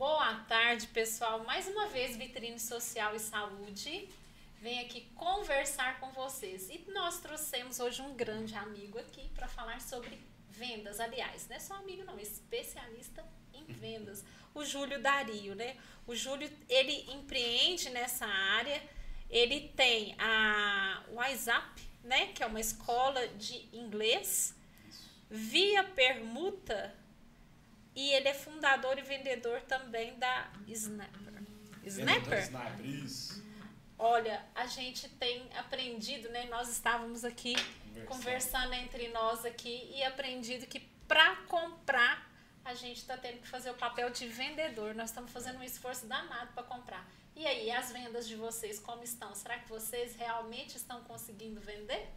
Boa tarde, pessoal. Mais uma vez, Vitrine Social e Saúde vem aqui conversar com vocês. E nós trouxemos hoje um grande amigo aqui para falar sobre vendas. Aliás, não é só amigo, não, especialista em vendas. O Júlio Dario, né? O Júlio, ele empreende nessa área. Ele tem a WhatsApp, né? Que é uma escola de inglês. Via permuta e ele é fundador e vendedor também da Snapper. Snapper? Snapper, isso. Olha, a gente tem aprendido, né? Nós estávamos aqui conversando, conversando entre nós aqui e aprendido que para comprar a gente está tendo que fazer o papel de vendedor. Nós estamos fazendo um esforço danado para comprar. E aí, as vendas de vocês como estão? Será que vocês realmente estão conseguindo vender?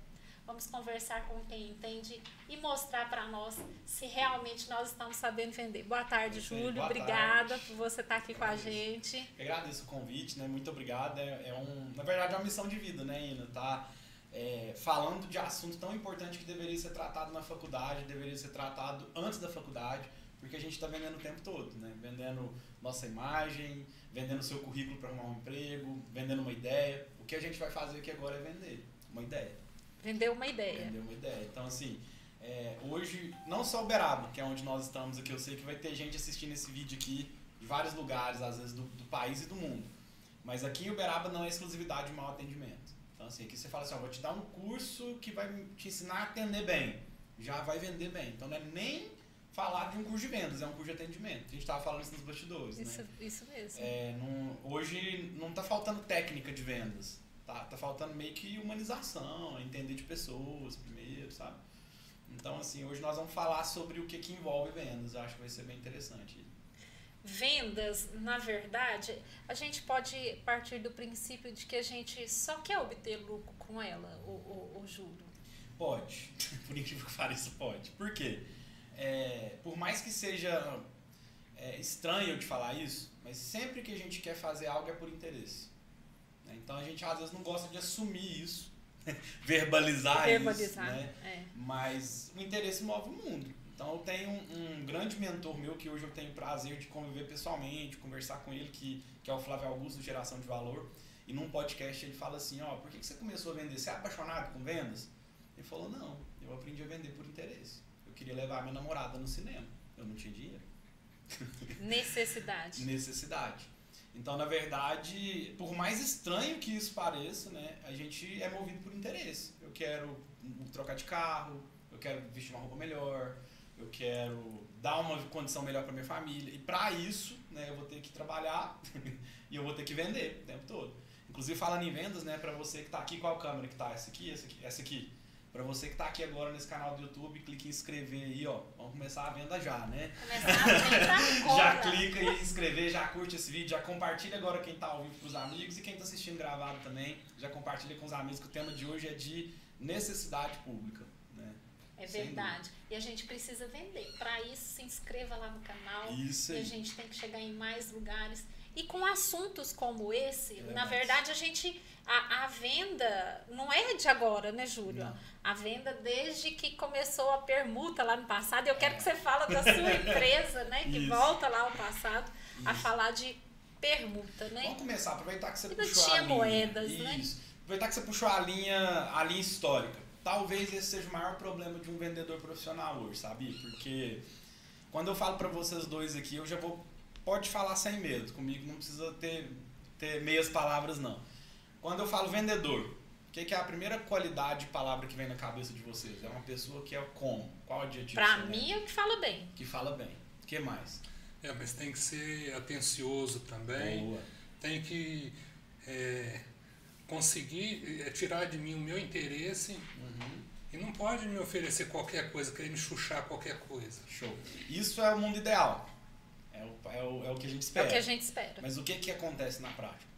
Vamos conversar com quem entende e mostrar para nós se realmente nós estamos sabendo vender. Boa tarde, Sim, Júlio. Boa Obrigada tarde. por você estar aqui com a gente. Eu agradeço o convite, né? Muito obrigado. É, é, um, na verdade, é uma missão de vida, né, Ina? Tá é, falando de assunto tão importante que deveria ser tratado na faculdade, deveria ser tratado antes da faculdade, porque a gente está vendendo o tempo todo, né? Vendendo nossa imagem, vendendo seu currículo para arrumar um emprego, vendendo uma ideia. O que a gente vai fazer aqui agora é vender uma ideia. Vender uma ideia. Vender uma ideia. Então, assim, é, hoje, não só Uberaba, que é onde nós estamos aqui, eu sei que vai ter gente assistindo esse vídeo aqui de vários lugares, às vezes do, do país e do mundo. Mas aqui em Uberaba não é exclusividade de mau atendimento. Então, assim, aqui você fala assim, ó, vou te dar um curso que vai te ensinar a atender bem. Já vai vender bem. Então, não é nem falar de um curso de vendas, é um curso de atendimento. A gente estava falando isso nos bastidores, isso, né? Isso mesmo. É, não, hoje não está faltando técnica de vendas. Tá, tá faltando meio que humanização, entender de pessoas primeiro, sabe? Então, assim, hoje nós vamos falar sobre o que, que envolve vendas. Eu acho que vai ser bem interessante. Vendas, na verdade, a gente pode partir do princípio de que a gente só quer obter lucro com ela, o, o, o juro. Pode. Por incrível que pareça, pode. Por quê? É, por mais que seja é, estranho eu te falar isso, mas sempre que a gente quer fazer algo é por interesse. Então a gente às vezes não gosta de assumir isso, verbalizar, verbalizar isso, né? É. Mas o interesse move o mundo. Então eu tenho um, um, grande mentor meu que hoje eu tenho o prazer de conviver pessoalmente, conversar com ele, que, que é o Flávio Augusto, Geração de Valor. E num podcast ele fala assim, ó, por que, que você começou a vender? Você é apaixonado com vendas? Ele falou, não, eu aprendi a vender por interesse. Eu queria levar minha namorada no cinema. Eu não tinha dinheiro. Necessidade. Necessidade. Então, na verdade, por mais estranho que isso pareça, né, a gente é movido por interesse. Eu quero trocar de carro, eu quero vestir uma roupa melhor, eu quero dar uma condição melhor para minha família. E para isso, né, eu vou ter que trabalhar e eu vou ter que vender o tempo todo. Inclusive, falando em vendas, né, para você que está aqui, qual câmera que está? Essa aqui, essa aqui, essa aqui. Para você que está aqui agora nesse canal do YouTube, clique em inscrever aí, ó. Vamos começar a venda já, né? Começar a venda agora. já clica em inscrever, já curte esse vídeo, já compartilha agora quem está ao vivo com os amigos e quem está assistindo gravado também, já compartilha com os amigos que o tema de hoje é de necessidade pública. Né? É verdade. E a gente precisa vender. Para isso, se inscreva lá no canal. Isso aí. E a gente tem que chegar em mais lugares. E com assuntos como esse, é na verdade, a gente. A, a venda não é de agora, né, Júlio? Não a venda desde que começou a permuta lá no passado. Eu quero que você fale da sua empresa, né? Que Isso. volta lá ao passado Isso. a falar de permuta, né? Vamos começar, aproveitar que você e puxou tinha a linha. moedas, né? Isso. né? Aproveitar que você puxou a linha, a linha histórica. Talvez esse seja o maior problema de um vendedor profissional hoje, sabe? Porque quando eu falo para vocês dois aqui, eu já vou pode falar sem medo. Comigo não precisa ter ter meias palavras não. Quando eu falo vendedor, que, que é a primeira qualidade de palavra que vem na cabeça de vocês? É uma pessoa que é como? Qual adjetivo? Pra mim é o que fala bem. Que fala bem. O que mais? É, mas tem que ser atencioso também. Boa. Tem que é, conseguir é, tirar de mim o meu interesse. Uhum. E não pode me oferecer qualquer coisa, querer me chuchar qualquer coisa. Show. Isso é o mundo ideal. É o, é o, é o que a gente espera. É o que a gente espera. Mas o que, que acontece na prática?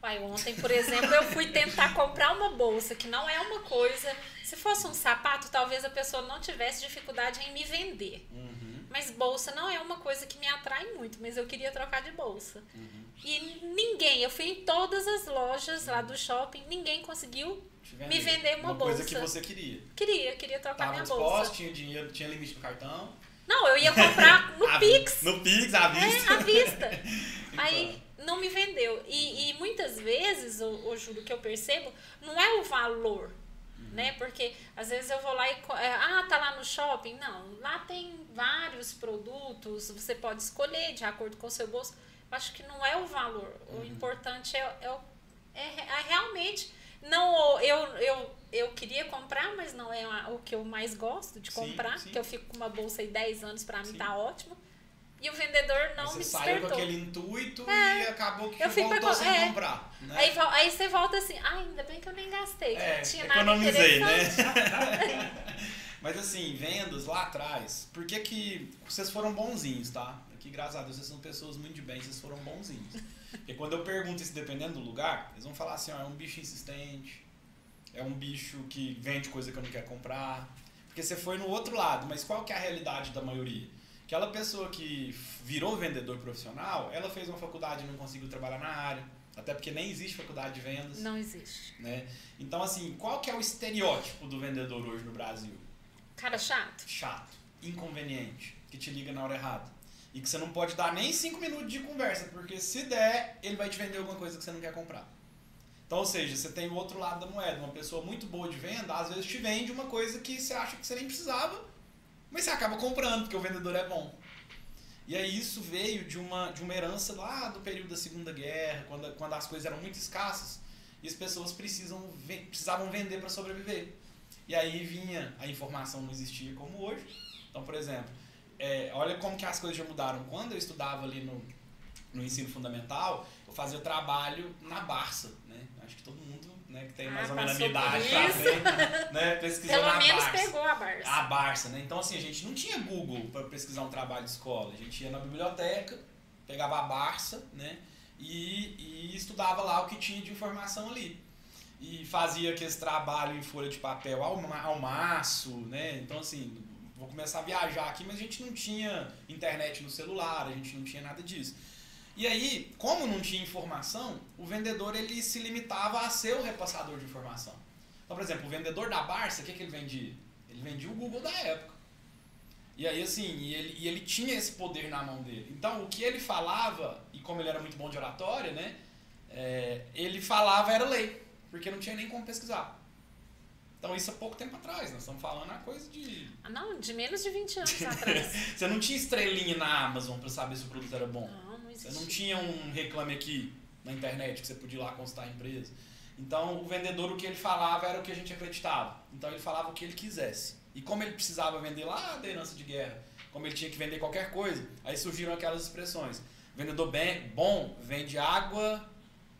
Pai, ontem, por exemplo, eu fui tentar comprar uma bolsa, que não é uma coisa. Se fosse um sapato, talvez a pessoa não tivesse dificuldade em me vender. Uhum. Mas bolsa não é uma coisa que me atrai muito, mas eu queria trocar de bolsa. Uhum. E ninguém, eu fui em todas as lojas lá do shopping, ninguém conseguiu me vender uma, uma bolsa. Coisa que você queria. Queria, queria trocar Tava minha bolsa. Tinha dinheiro, tinha limite no cartão. Não, eu ia comprar no Pix. No Pix, à vista. É, à vista. Então. Aí não me vendeu. E, e muitas vezes, o, o juro que eu percebo, não é o valor. Uhum. Né? Porque às vezes eu vou lá e. é, ah, tá lá no shopping. Não, lá tem vários produtos, você pode escolher de acordo com o seu bolso. Eu acho que não é o valor. Uhum. O importante é, é, é, é realmente. Não, eu, eu, eu queria comprar, mas não é o que eu mais gosto de Sim, comprar. sim. Que eu fico com uma bolsa aí 10 anos, pra mim Sim. tá ótimo. E o vendedor não Você me saiu despertou. com aquele intuito É. e acabou que Eu voltou com- sem é. comprar. Né? Aí, aí você volta assim, ah, ainda bem que eu nem gastei, que É, não tinha nada economizei, né? Mas assim, vendas lá atrás, por que que vocês foram bonzinhos, tá? Aqui, graças a Deus, vocês são pessoas muito de bem, vocês foram bonzinhos. Porque quando eu pergunto isso dependendo do lugar, eles vão falar assim, ó, é um bicho insistente, é um bicho que vende coisa que eu não quero comprar. Porque você foi no outro lado, mas qual que é a realidade da maioria? Aquela pessoa que virou vendedor profissional, ela fez uma faculdade e não conseguiu trabalhar na área. Até porque nem existe faculdade de vendas Não existe. né? Então, assim, qual que é o estereótipo do vendedor hoje no Brasil? Cara chato. Chato, inconveniente, que te liga na hora errada. E que você não pode dar nem cinco minutos de conversa, porque se der, ele vai te vender alguma coisa que você não quer comprar. Então, ou seja, você tem o outro lado da moeda. Uma pessoa muito boa de venda, às vezes te vende uma coisa que você acha que você nem precisava, mas você acaba comprando, porque o vendedor é bom. E aí isso veio de uma, de uma herança lá do período da Segunda Guerra, quando, quando as coisas eram muito escassas e as pessoas precisam, precisavam vender para sobreviver. E aí vinha, a informação não existia como hoje. Então, por exemplo, é, olha como que as coisas já mudaram. Quando eu estudava ali no, no ensino fundamental, eu fazia trabalho na Barça, né? Acho que todo mundo né, que tem Ah, mais ou menos a minha idade pra frente, né, pesquisou Pelo na menos Barça. pegou a Barça. A Barça, né? Então, assim, a gente não tinha Google para pesquisar um trabalho de escola. A gente ia na biblioteca, pegava a Barça, né? E, e estudava lá o que tinha de informação ali. E fazia aquele trabalho em folha de papel ao, ao maço, né? Então, assim, vou começar a viajar aqui, mas a gente não tinha internet no celular, a gente não tinha nada disso. E aí, como não tinha informação, o vendedor ele se limitava a ser o repassador de informação. Então, por exemplo, o vendedor da Barça, o que, que ele vendia? Ele vendia o Google da época. E aí, assim, e ele, e ele tinha esse poder na mão dele. Então, o que ele falava, e como ele era muito bom de oratória, né? é, ele falava era lei, porque não tinha nem como pesquisar. Então, isso há pouco tempo atrás. Nós estamos falando a coisa de. Ah, Não, de menos de 20 anos atrás. Você não tinha estrelinha na Amazon para saber se o produto era bom. Não, Você não tinha um reclame aqui na internet que você podia ir lá consultar a empresa. Então, o vendedor, o que ele falava era o que a gente acreditava. Então, ele falava o que ele quisesse. E como ele precisava vender lá da herança de guerra, como ele tinha que vender qualquer coisa, aí surgiram aquelas expressões. Vendedor bem, bom vende água,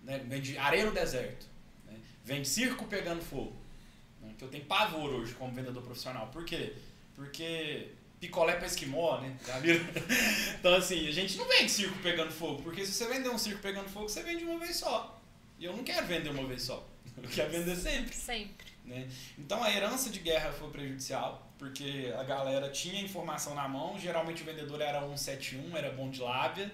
né, vende areia no deserto, né, vende circo pegando fogo. né, que eu tenho pavor hoje como vendedor profissional. Por quê? Porque picolé para esquimó, né? Já viram? Então, assim, a gente não vende circo pegando fogo, porque se você vender um circo pegando fogo, você vende uma vez só. E eu não quero vender uma vez só. Eu quero vender sempre. Sempre. Né? Então a herança de guerra foi prejudicial, porque a galera tinha informação na mão, geralmente o vendedor era 171, era bom de lábia,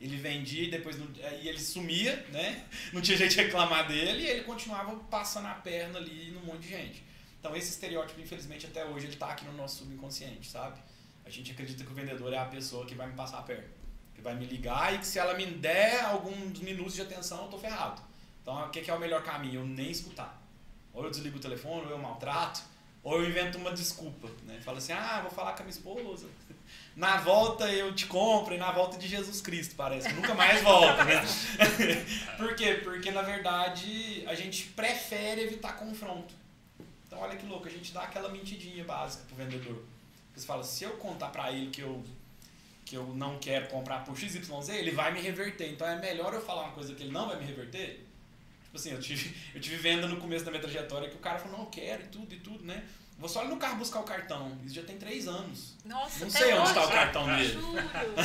ele vendia e depois não, aí ele sumia, né? Não tinha jeito de reclamar dele e ele continuava passando a perna ali num monte de gente. Então esse estereótipo, infelizmente, até hoje ele tá aqui no nosso subconsciente, sabe? A gente acredita que o vendedor é a pessoa que vai me passar a perna, que vai me ligar e que se ela me der alguns minutos de atenção, eu tô ferrado. Então o que é o melhor caminho? Eu nem escutar. Ou eu desligo o telefone, ou eu maltrato, ou eu invento uma desculpa, né? Falo assim, ah, vou falar com a minha esposa. Na volta eu te compro, e na volta de Jesus Cristo, parece. Nunca mais volta, né? Por quê? Porque, na verdade, a gente prefere evitar confronto. Então, olha que louco, a gente dá aquela mentidinha básica pro vendedor. Você fala, se eu contar pra ele que eu, que eu não quero comprar por XYZ, ele vai me reverter. Então, é melhor eu falar uma coisa que ele não vai me reverter Tipo assim, eu tive, eu tive venda no começo da minha trajetória que o cara falou, não, eu quero e tudo e tudo, né? Vou só ir no carro buscar o cartão. Isso já tem três anos. Nossa, Não sei onde está o cartão dele. Juro.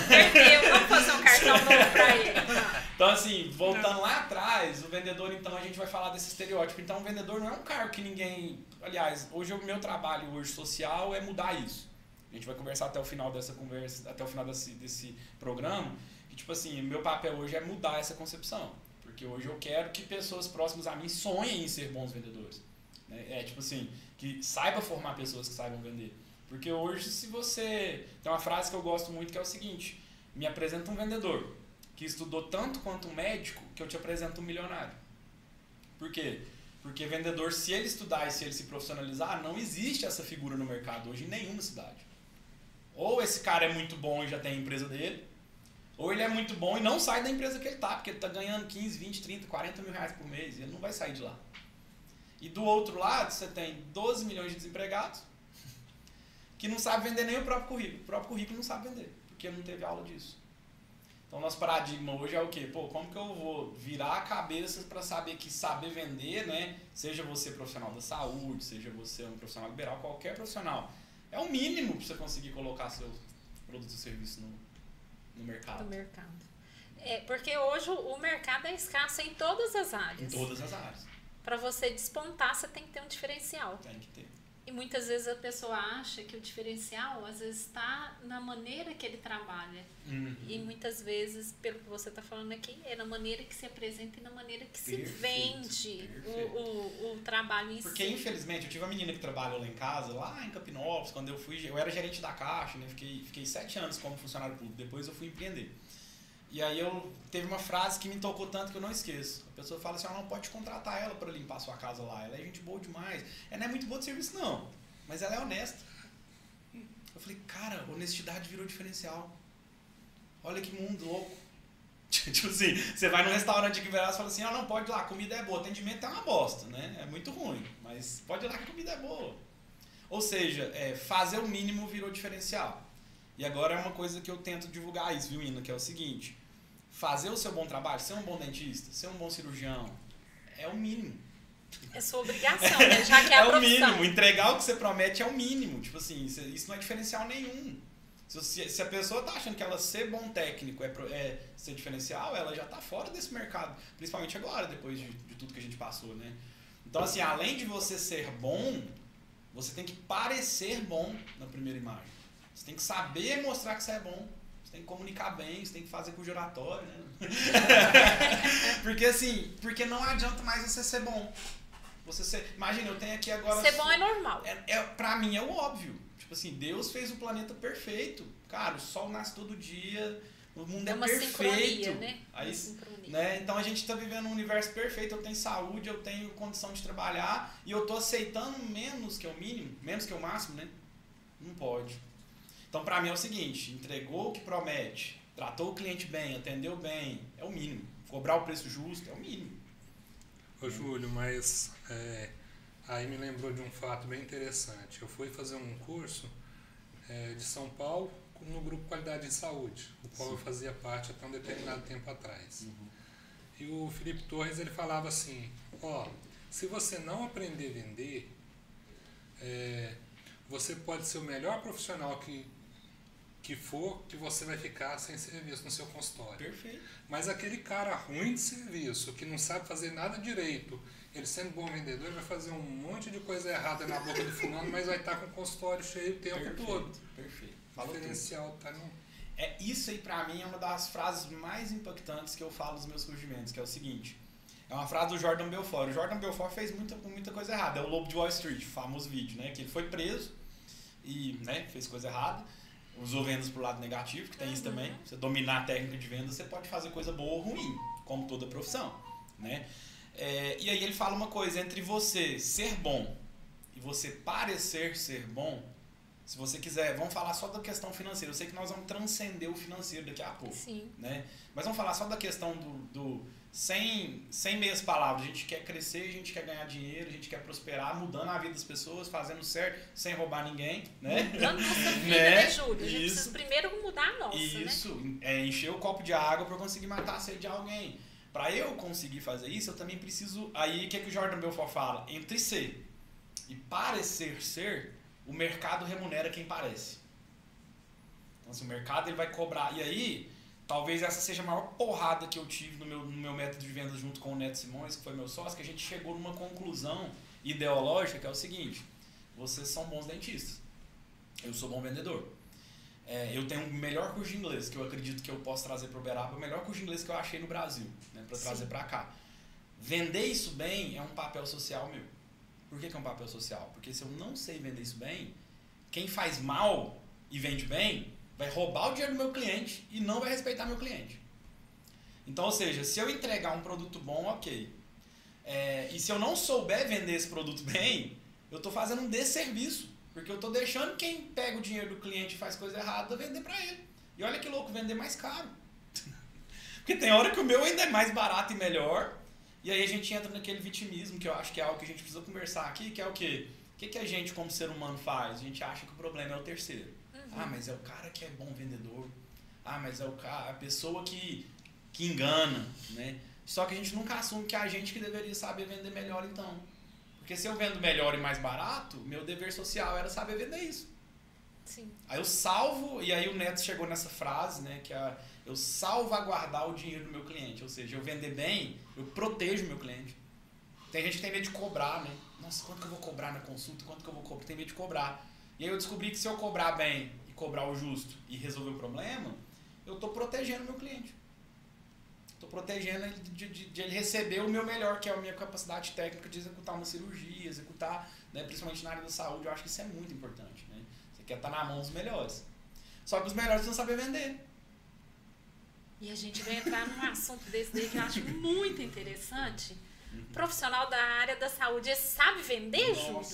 Perdeu. Vamos fazer um cartão novo pra ele. Então, assim, voltando lá atrás, o vendedor, então, a gente vai falar desse estereótipo. Então, o vendedor não é um cargo que ninguém. Aliás, hoje o meu trabalho hoje social é mudar isso. A gente vai conversar até o final dessa conversa, até o final desse, desse programa. Que, tipo assim, meu papel hoje é mudar essa concepção. Porque hoje eu quero que pessoas próximas a mim sonhem em ser bons vendedores. né? É tipo assim, que saiba formar pessoas que saibam vender. Porque hoje, se você. Tem uma frase que eu gosto muito que é o seguinte: me apresenta um vendedor que estudou tanto quanto um médico que eu te apresento um milionário. Por quê? Porque vendedor, se ele estudar e se ele se profissionalizar, não existe essa figura no mercado hoje em nenhuma cidade. Ou esse cara é muito bom e já tem a empresa dele, ou ele é muito bom e não sai da empresa que ele tá, porque ele tá ganhando 15, 20, 30, 40 mil reais por mês e ele não vai sair de lá. E do outro lado, você tem 12 milhões de desempregados que não sabe vender nem o próprio currículo. O próprio currículo não sabe vender, porque não teve aula disso. Então, nosso paradigma hoje é o quê? Pô, como que eu vou virar a cabeça para saber que saber vender, né? Seja você profissional da saúde, seja você um profissional liberal, qualquer profissional. É o mínimo para você conseguir colocar seus produtos e serviços no, no mercado. No mercado. É, porque hoje o mercado é escasso em todas as áreas. Em todas as áreas. Para você despontar, você tem que ter um diferencial. Tem que ter. Muitas vezes a pessoa acha que o diferencial, às vezes, está na maneira que ele trabalha. Uhum. E muitas vezes, pelo que você está falando aqui, é na maneira que se apresenta e na maneira que Perfeito, se vende o, o, o trabalho em Porque, si. infelizmente, eu tive uma menina que trabalhou lá em casa, lá em Campinópolis, quando eu fui, eu era gerente da Caixa, né? Fiquei, fiquei sete anos como funcionário público, depois eu fui empreender. E aí eu teve uma frase que me tocou tanto que eu não esqueço. A pessoa fala assim, ah, não pode contratar ela para limpar a sua casa lá, ela é gente boa demais. Ela não é muito boa de serviço, não, mas ela é honesta. Eu falei, cara, honestidade virou diferencial. Olha que mundo louco. tipo assim, você vai num restaurante aqui em e fala assim, ah, não, pode ir lá, comida é boa, atendimento é uma bosta, né? É muito ruim, mas pode ir lá que a comida é boa. Ou seja, é, fazer o mínimo virou diferencial. E agora é uma coisa que eu tento divulgar isso, viu, Ina? Que é o seguinte: fazer o seu bom trabalho, ser um bom dentista, ser um bom cirurgião, é o mínimo. É sua obrigação, né? Já que é a o profissão. mínimo. Entregar o que você promete é o mínimo. Tipo assim, isso- não é diferencial nenhum. Se, se a pessoa tá achando que ela ser bom técnico é, é ser diferencial, ela já tá fora desse mercado. Principalmente agora, depois de, de tudo que a gente passou, né? Então, assim, além de você ser bom, você tem que parecer bom na primeira imagem. Você tem que saber mostrar que você é bom. Você tem que comunicar bem, você tem que fazer com oratório, né? porque assim, porque não adianta mais você ser bom. Você ser, imagina, eu tenho aqui agora Ser bom é normal. é, é, pra mim é o óbvio. Tipo assim, Deus fez o planeta perfeito. Cara, o sol nasce todo dia, o mundo é, É uma perfeito. sincronia, né? Aí, né? Então a gente tá vivendo um universo perfeito. Eu tenho saúde, eu tenho condição de trabalhar e eu tô aceitando menos que é o mínimo, menos que é o máximo, né? Não pode. Então pra mim é o seguinte: entregou o que promete, tratou o cliente bem, atendeu bem, é o mínimo. Cobrar o preço justo é o mínimo. Ô Júlio, mas é, aí me lembrou de um fato bem interessante. Eu fui fazer um curso é, de São Paulo no grupo Qualidade em Saúde, o qual eu fazia parte até um determinado tempo atrás. E o Felipe Torres ele falava assim, ó, se você não aprender a vender, é, você pode ser o melhor profissional que, que for, que você vai ficar sem serviço no seu consultório. Perfeito. Mas aquele cara ruim de serviço, que não sabe fazer nada direito, ele sendo bom vendedor, ele vai fazer um monte de coisa errada na boca do fulano, mas vai estar com o consultório cheio o tempo Perfeito. todo. Perfeito. O Falou tudo. diferencial tá no. É, isso aí pra mim é uma das frases mais impactantes que eu falo nos meus surgimentos, que é o seguinte. É uma frase do Jordan Belfort. O Jordan Belfort fez muita, muita coisa errada. É o Lobo de Wall Street, o famoso vídeo, né? Que ele foi preso e né, fez coisa errada. Usou vendas pro lado negativo, que tem isso Uhum. também. Você dominar a técnica de venda, você pode fazer coisa boa ou ruim, como toda profissão, né? É, e aí ele fala uma coisa, entre você ser bom e você parecer ser bom, se você quiser, vamos falar só da questão financeira. Eu sei que nós vamos transcender o financeiro daqui a pouco, Sim. né? Mas vamos falar só da questão do, do sem, sem meias palavras. A gente quer crescer, a gente quer ganhar dinheiro, a gente quer prosperar, mudando a vida das pessoas, fazendo certo, sem roubar ninguém, né? Mudando nossa vida, Né? né, Júlio? A gente Isso. precisa primeiro mudar a nossa, né? Isso, é encher o copo de água para conseguir matar a sede de alguém. Para eu conseguir fazer isso, eu também preciso. Aí, o que, que o Jordan Belfort fala? Entre ser e parecer ser, o mercado remunera quem parece. Então, assim, o mercado ele vai cobrar. E aí, talvez essa seja a maior porrada que eu tive no meu, no meu método de vendas junto com o Neto Simões, que foi meu sócio, que a gente chegou numa conclusão ideológica que é o seguinte: vocês são bons dentistas. Eu sou bom vendedor. É, eu tenho o melhor curso de inglês que eu acredito que eu posso trazer para o Uberaba, o melhor curso de inglês que eu achei no Brasil, né, para trazer para cá. Vender isso bem é um papel social meu. Por que, que é um papel social? Porque se eu não sei vender isso bem, quem faz mal e vende bem vai roubar o dinheiro do meu cliente e não vai respeitar meu cliente. Então, ou seja, se eu entregar um produto bom, ok. É, e se eu não souber vender esse produto bem, eu estou fazendo um desserviço. Porque eu estou deixando quem pega o dinheiro do cliente e faz coisa errada vender para ele. E olha que louco, vender mais caro. Porque tem hora que o meu ainda é mais barato e melhor. E aí a gente entra naquele vitimismo, que eu acho que é algo que a gente precisa conversar aqui, que é o quê? O que, que a gente, como ser humano, faz? A gente acha que o problema é o terceiro. Uhum. Ah, mas é o cara que é bom vendedor. Ah, mas é o cara, a pessoa que, que engana, né? Só que a gente nunca assume que é a gente que deveria saber vender melhor, então. Porque se eu vendo melhor e mais barato, meu dever social era saber vender isso. Sim. Aí eu salvo, e aí o Neto chegou nessa frase, né? Que é eu salvaguardar o dinheiro do meu cliente. Ou seja, eu vender bem, eu protejo o meu cliente. Tem gente que tem medo de cobrar, né? Nossa, quanto que eu vou cobrar na consulta? Quanto que eu vou cobrar? Tem medo de cobrar. E aí eu descobri que se eu cobrar bem e cobrar o justo e resolver o problema, eu estou protegendo o meu cliente. Estou protegendo ele de, de, de, ele receber o meu melhor, que é a minha capacidade técnica de executar uma cirurgia, executar, né, principalmente na área da saúde. Eu acho que isso é muito importante. Né? Você quer estar na mão dos melhores. Só que os melhores não sabem vender. E a gente vai entrar num assunto desse daí que eu acho muito interessante. Uhum. Profissional da área da saúde sabe vender, Júlio?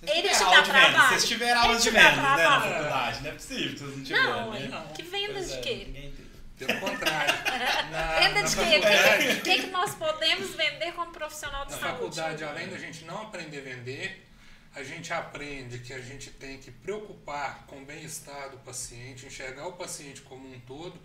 Ele te dá trabalho. Vocês tiveram aulas de vendas, né, na faculdade. Não é possível que vocês não tiveram, não, né? Não, que vendas de é, quê? Pelo contrário. Na, Venda de quê? O que, que nós podemos vender como profissional de na saúde? Na faculdade, além da gente não aprender a vender, a gente aprende que a gente tem que preocupar com o bem-estar do paciente, enxergar o paciente como um todo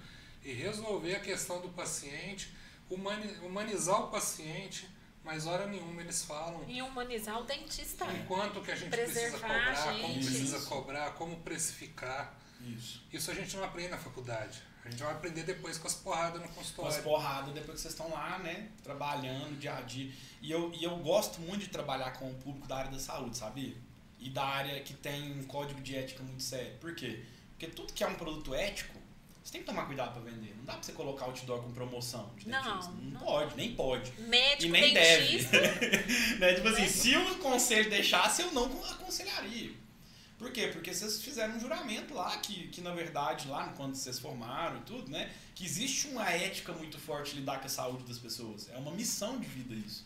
e resolver a questão do paciente, humanizar o paciente, mas hora nenhuma eles falam. E humanizar o dentista. Enquanto que a gente precisa cobrar, como precisa cobrar, como precificar. Isso. Isso a gente não aprende na faculdade. A gente vai aprender depois com as porradas no consultório. Com as porradas, depois que vocês estão lá, né? Trabalhando dia a dia. E eu, e eu gosto muito de trabalhar com o público da área da saúde, sabia? E da área que tem um código de ética muito sério. Por quê? Porque tudo que é um produto ético, você tem que tomar cuidado para vender. Não dá para você colocar outdoor com promoção de não, dentista. Não, não pode, nem pode. Médico, e nem dentista. deve. né? Tipo assim, se o conselho deixasse, eu não aconselharia. Por quê? Porque vocês fizeram um juramento lá, que, que na verdade, lá quando vocês formaram e tudo, né? Que existe uma ética muito forte lidar com a saúde das pessoas. É uma missão de vida isso.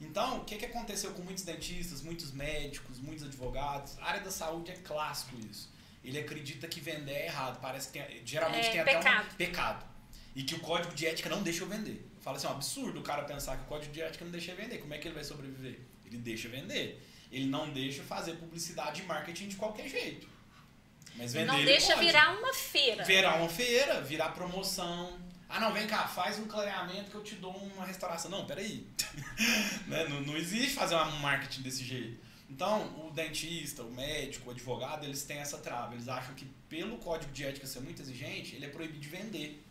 Então, o que, que aconteceu com muitos dentistas, muitos médicos, muitos advogados? A área da saúde é clássico isso ele acredita que vender é errado. Parece que tem, geralmente é, tem pecado. até um pecado. E que o código de ética não deixa eu vender. Fala assim, é um absurdo o cara pensar que o código de ética não deixa eu vender. Como é que ele vai sobreviver? Ele deixa vender. Ele não deixa fazer publicidade e marketing de qualquer jeito. Mas vender Não deixa virar uma feira. Virar uma feira, virar promoção. Ah, não, vem cá, faz um clareamento que eu te dou uma restauração. Não, peraí. né? não, não existe fazer um marketing desse jeito. Então, o dentista, o médico, o advogado, eles têm essa trava. Eles acham que pelo código de ética ser muito exigente, ele é proibido de vender.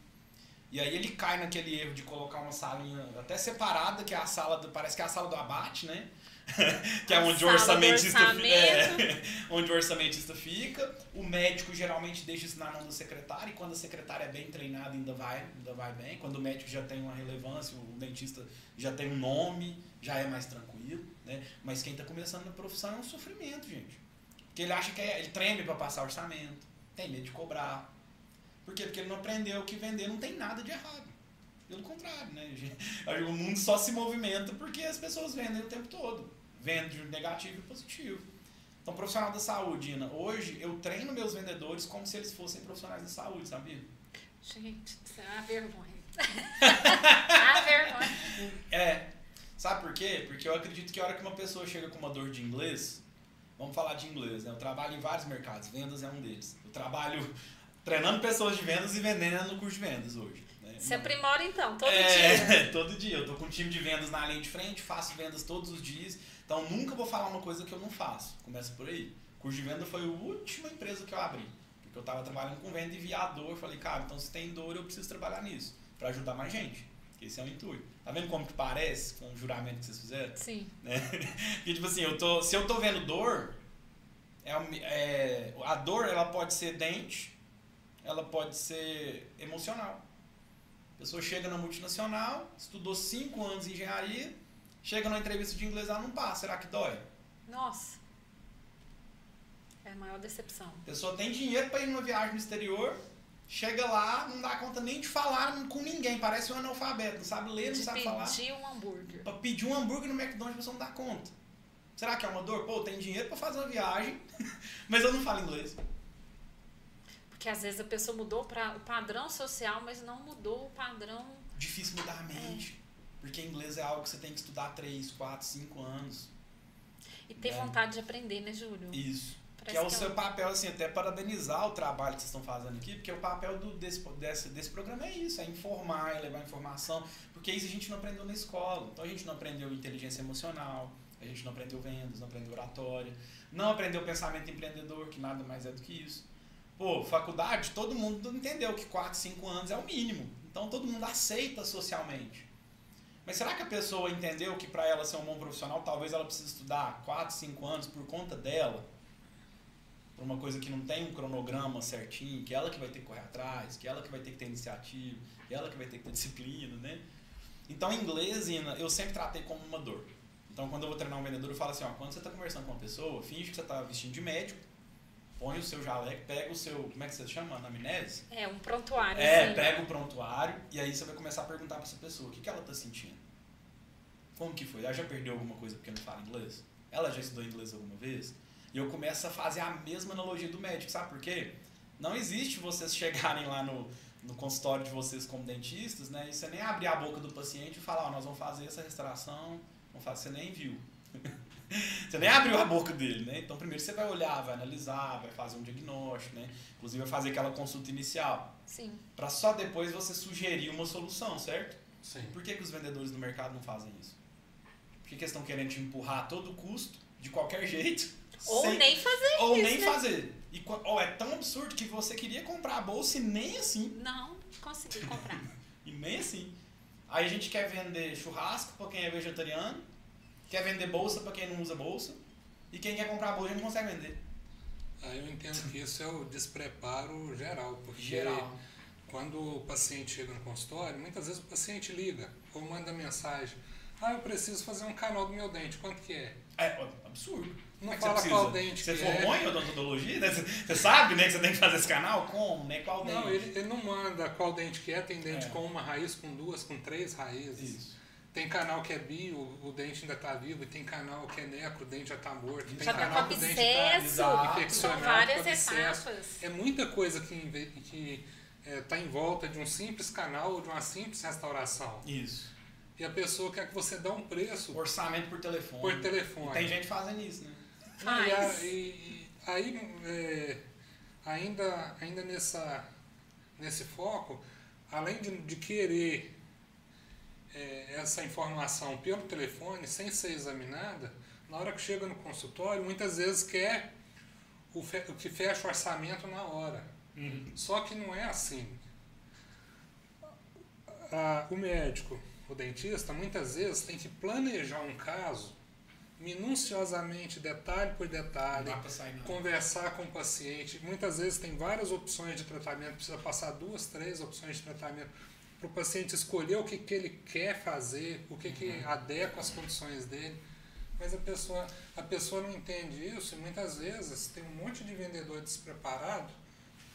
E aí ele cai naquele erro de colocar uma salinha até separada, que é a sala do, parece que é a sala do abate, né? que é onde o orçamentista, é, onde o orçamentista fica. O médico geralmente deixa isso na mão da secretária e quando a secretária é bem treinada ainda vai, ainda vai bem. Quando o médico já tem uma relevância, o dentista já tem um nome, já é mais tranquilo. Né? Mas quem está começando na profissão é um sofrimento, gente. Porque ele acha que é, ele treme para passar orçamento, tem medo de cobrar. Por quê? Porque ele não aprendeu que vender não tem nada de errado. Pelo contrário, né? O mundo só se movimenta porque as pessoas vendem o tempo todo. Vendem negativo e positivo. Então, profissional da saúde, Ina, hoje eu treino meus vendedores como se eles fossem profissionais da saúde, sabia? Gente, isso é uma vergonha. a vergonha. É, Sabe por quê? Porque eu acredito que a hora que uma pessoa chega com uma dor de inglês, vamos falar de inglês, né? Eu trabalho em vários mercados, vendas é um deles. Eu trabalho treinando pessoas de vendas e vendendo no curso de vendas hoje. Né? Você aprimora então, todo é, dia? todo dia. Eu tô com um time de vendas na linha de frente, faço vendas todos os dias. Então nunca vou falar uma coisa que eu não faço. Começa por aí. Curso de venda foi a última empresa que eu abri. Porque eu estava trabalhando com venda e via dor. Eu falei, cara, então se tem dor, eu preciso trabalhar nisso. para ajudar mais gente. Esse é o intuito. Tá vendo como que parece com o juramento que vocês fizeram? Sim. Né? Porque, tipo assim, eu tô, se eu tô vendo dor, é, é, a dor ela pode ser dente, ela pode ser emocional. A pessoa chega na multinacional, estudou 5 anos de engenharia, chega na entrevista de inglês, ela não passa. Será que dói? Nossa. É a maior decepção. A pessoa tem dinheiro para ir numa viagem no exterior, chega lá, não dá conta nem de falar com ninguém, parece um analfabeto, não sabe ler, não De sabe falar. pedir um hambúrguer. Pra pedir um hambúrguer no McDonald's a pessoa não dá conta. Será que é uma dor? Pô, tem dinheiro pra fazer uma viagem, mas eu não falo inglês. Porque às vezes a pessoa mudou para o padrão social, mas não mudou o padrão. Difícil mudar a mente. Porque inglês é algo que você tem que estudar 3, 4, 5 anos. E ter É. vontade de aprender, né, Júlio? Isso. Parece que é o que é seu um- papel, assim, até parabenizar o trabalho que vocês estão fazendo aqui, porque o papel do, desse, desse, desse programa é isso, é informar, é levar informação, porque isso a gente não aprendeu na escola. Então a gente não aprendeu inteligência emocional, a gente não aprendeu vendas, não aprendeu oratória, não aprendeu pensamento empreendedor, que nada mais é do que isso. Pô, faculdade, todo mundo entendeu que 4, 5 anos é o mínimo. Então todo mundo aceita socialmente. Mas será que a pessoa entendeu que para ela ser um bom profissional, talvez ela precise estudar 4, 5 anos por conta dela? Por uma coisa que não tem um cronograma certinho, que ela que vai ter que correr atrás, que ela que vai ter que ter iniciativa, que ela que vai ter que ter disciplina, né? Então, inglês, Ina, eu sempre tratei como uma dor. Então, quando eu vou treinar um vendedor, eu falo assim, ó, quando você está conversando com uma pessoa, finge que você está vestindo de médico, põe o seu jaleco, pega o seu, como é que você chama? Anamnese? É, um prontuário. É, assim. pega o prontuário e aí você vai começar a perguntar pra essa pessoa o que, que ela tá sentindo. Como que foi? Ela já perdeu alguma coisa porque não fala inglês? Ela já estudou inglês alguma vez? E eu começo a fazer a mesma analogia do médico, sabe por quê? Não existe vocês chegarem lá no, no consultório de vocês como dentistas, né? E você nem abrir a boca do paciente e falar, ó, nós vamos fazer essa restauração, vamos fazer, você nem viu. você nem abriu a boca dele, né? Então primeiro você vai olhar, vai analisar, vai fazer um diagnóstico, né? Inclusive vai fazer aquela consulta inicial. Sim. Pra só depois você sugerir uma solução, certo? Sim. Por que, que os vendedores do mercado não fazem isso? Por que, que eles estão querendo te empurrar a todo custo, de qualquer jeito? Ou sem- nem fazer ou isso, nem né? fazer. E, ó, é tão absurdo que você queria comprar a bolsa e nem assim. Não consegui comprar. E nem assim. Aí a gente quer vender churrasco pra quem é vegetariano, quer vender bolsa pra quem não usa bolsa, e quem quer comprar a bolsa não consegue vender. Aí eu entendo que isso é o despreparo geral, porque Geral. quando o paciente chega no consultório, muitas vezes o paciente liga ou manda mensagem. Ah, eu preciso fazer um canal do meu dente, quanto que é? É absurdo. Não é fala qual dente Você que é. formou em odontologia? né? Você você sabe né, que você tem que fazer esse canal? Como? Né? Qual dente? Não, ele, ele não manda qual dente que é, tem dente É. com uma raiz, com duas, com três raízes. Isso. Tem canal que é bio, o dente ainda está vivo, e tem canal que é necro, o dente já está morto. Tem Já tá com canal que o dente está abscesso. exato, São infeccionado várias etapas. É muita coisa que está que, é, tá em volta de um simples canal ou de uma simples restauração. Isso. E a pessoa quer que você dê um preço Orçamento por telefone. por telefone. Tem gente fazendo isso, né? Não, e, a- e- e aí, é, ainda, ainda nessa, nesse foco, além de, de querer é, essa informação pelo telefone, sem ser examinada, na hora que chega no consultório, muitas vezes quer o, o que fecha o orçamento na hora. Só que não é assim. A- o médico, o dentista, muitas vezes tem que planejar um caso minuciosamente, detalhe por detalhe, conversar com o paciente. Muitas vezes tem várias opções de tratamento, precisa passar duas, três opções de tratamento para o paciente escolher o que, que ele quer fazer, o que, que Uhum. adequa às condições dele. Mas a pessoa, a pessoa não entende isso e muitas vezes tem um monte de vendedor despreparado,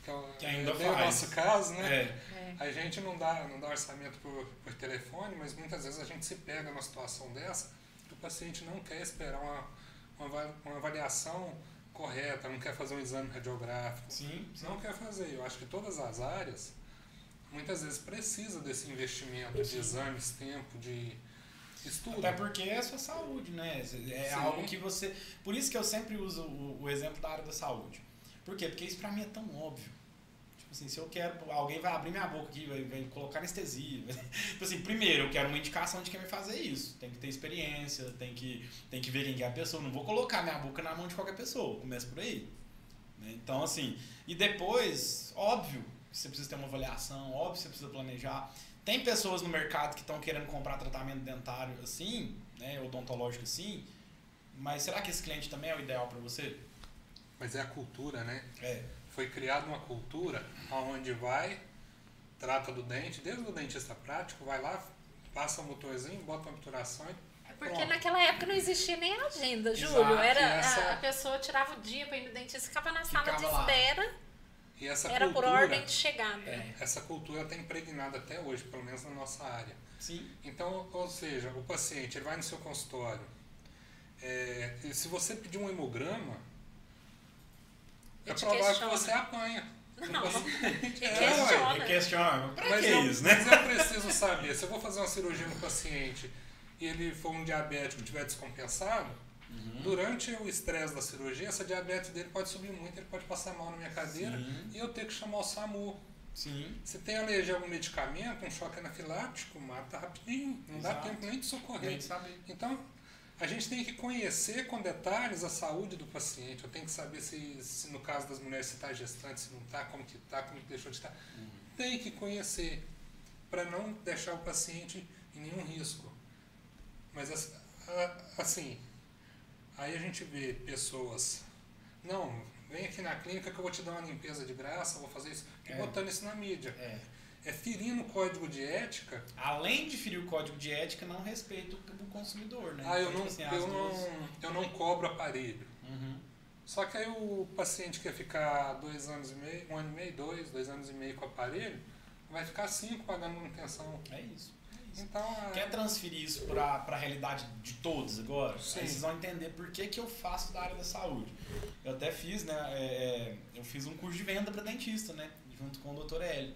que, é o, Que ainda é bem o faz. nosso caso, né? É. É. A gente não dá, não dá orçamento por, por telefone, mas muitas vezes a gente se pega numa situação dessa que o paciente não quer esperar uma, uma, uma avaliação correta, não quer fazer um exame radiográfico, Sim, sim. não quer fazer. Eu acho que todas as áreas muitas vezes precisa desse investimento de exames, tempo, de estudo. Até porque é a sua saúde, né? É Sim. algo que você. Por isso que eu sempre uso o, o exemplo da área da saúde. Por quê? Porque isso pra mim é tão óbvio. Tipo assim, se eu quero. Alguém vai abrir minha boca aqui, vai, vai colocar anestesia. Tipo assim, primeiro, eu quero uma indicação de quem vai fazer isso. Tem que ter experiência, tem que, tem que ver quem que é a pessoa. Não vou colocar minha boca na mão de qualquer pessoa. Começa por aí. né? Então, assim. E depois, óbvio, você precisa ter uma avaliação, óbvio que você precisa planejar. Tem pessoas no mercado que estão querendo comprar tratamento dentário assim, né, odontológico assim, mas será que esse cliente também é o ideal para você? Mas é a cultura, né? É. Foi criada uma cultura onde vai, trata do dente, desde o dentista prático, vai lá, passa o motorzinho, bota uma obturação e Porque Pronto. naquela época não existia nem agenda, Exato, Júlio. Era, a- essa- a, pessoa tirava o dia pra ir no dentista, ficava na sala Ficava de lá. E essa era por cultura, ordem de chegada. É. essa cultura está impregnada até hoje, pelo menos na nossa área. Sim. Então, ou seja, o paciente ele vai no seu consultório. é, e se você pedir um hemograma, é Eu te provável que questiono. você apanha. Não, e É, questiona. É questiona. Pra Mas que eu, isso, né? mas eu preciso saber, se eu vou fazer uma cirurgia no paciente e ele for um diabético e estiver descompensado, Uhum. durante o estresse da cirurgia, essa diabetes dele pode subir muito, ele pode passar mal na minha cadeira Sim. e eu ter que chamar o SAMU. Sim. Se tem alergia a algum medicamento, um choque anafilático, mata rapidinho. Não dá Exato. tempo nem de socorrer. Nem saber. Então, a gente tem que conhecer com detalhes a saúde do paciente. Eu tenho que saber se, se no caso das mulheres, se está gestante, se não está, como que está, como que deixou de estar. Tem que conhecer para não deixar o paciente em nenhum risco. Mas assim, aí a gente vê pessoas, não, vem aqui na clínica que eu vou te dar uma limpeza de graça, vou fazer isso, e É. botando isso na mídia. É. É ferindo o código de ética Além de ferir o código de ética, não respeita o consumidor, né? Ah, eu Então, não, tipo assim, as eu, duas- não, eu não cobro aparelho. Uhum. Só que aí o paciente quer ficar dois anos e meio, um ano e meio, dois, dois anos e meio com o aparelho, vai ficar cinco pagando manutenção. É isso. É. Então, a- Quer transferir isso para a realidade de todos agora? Sim. Aí vocês vão entender por que, que eu faço da área da saúde. Eu até fiz, né? é, é, eu fiz um curso de venda para dentista, né? Junto com o Dr. Hélio.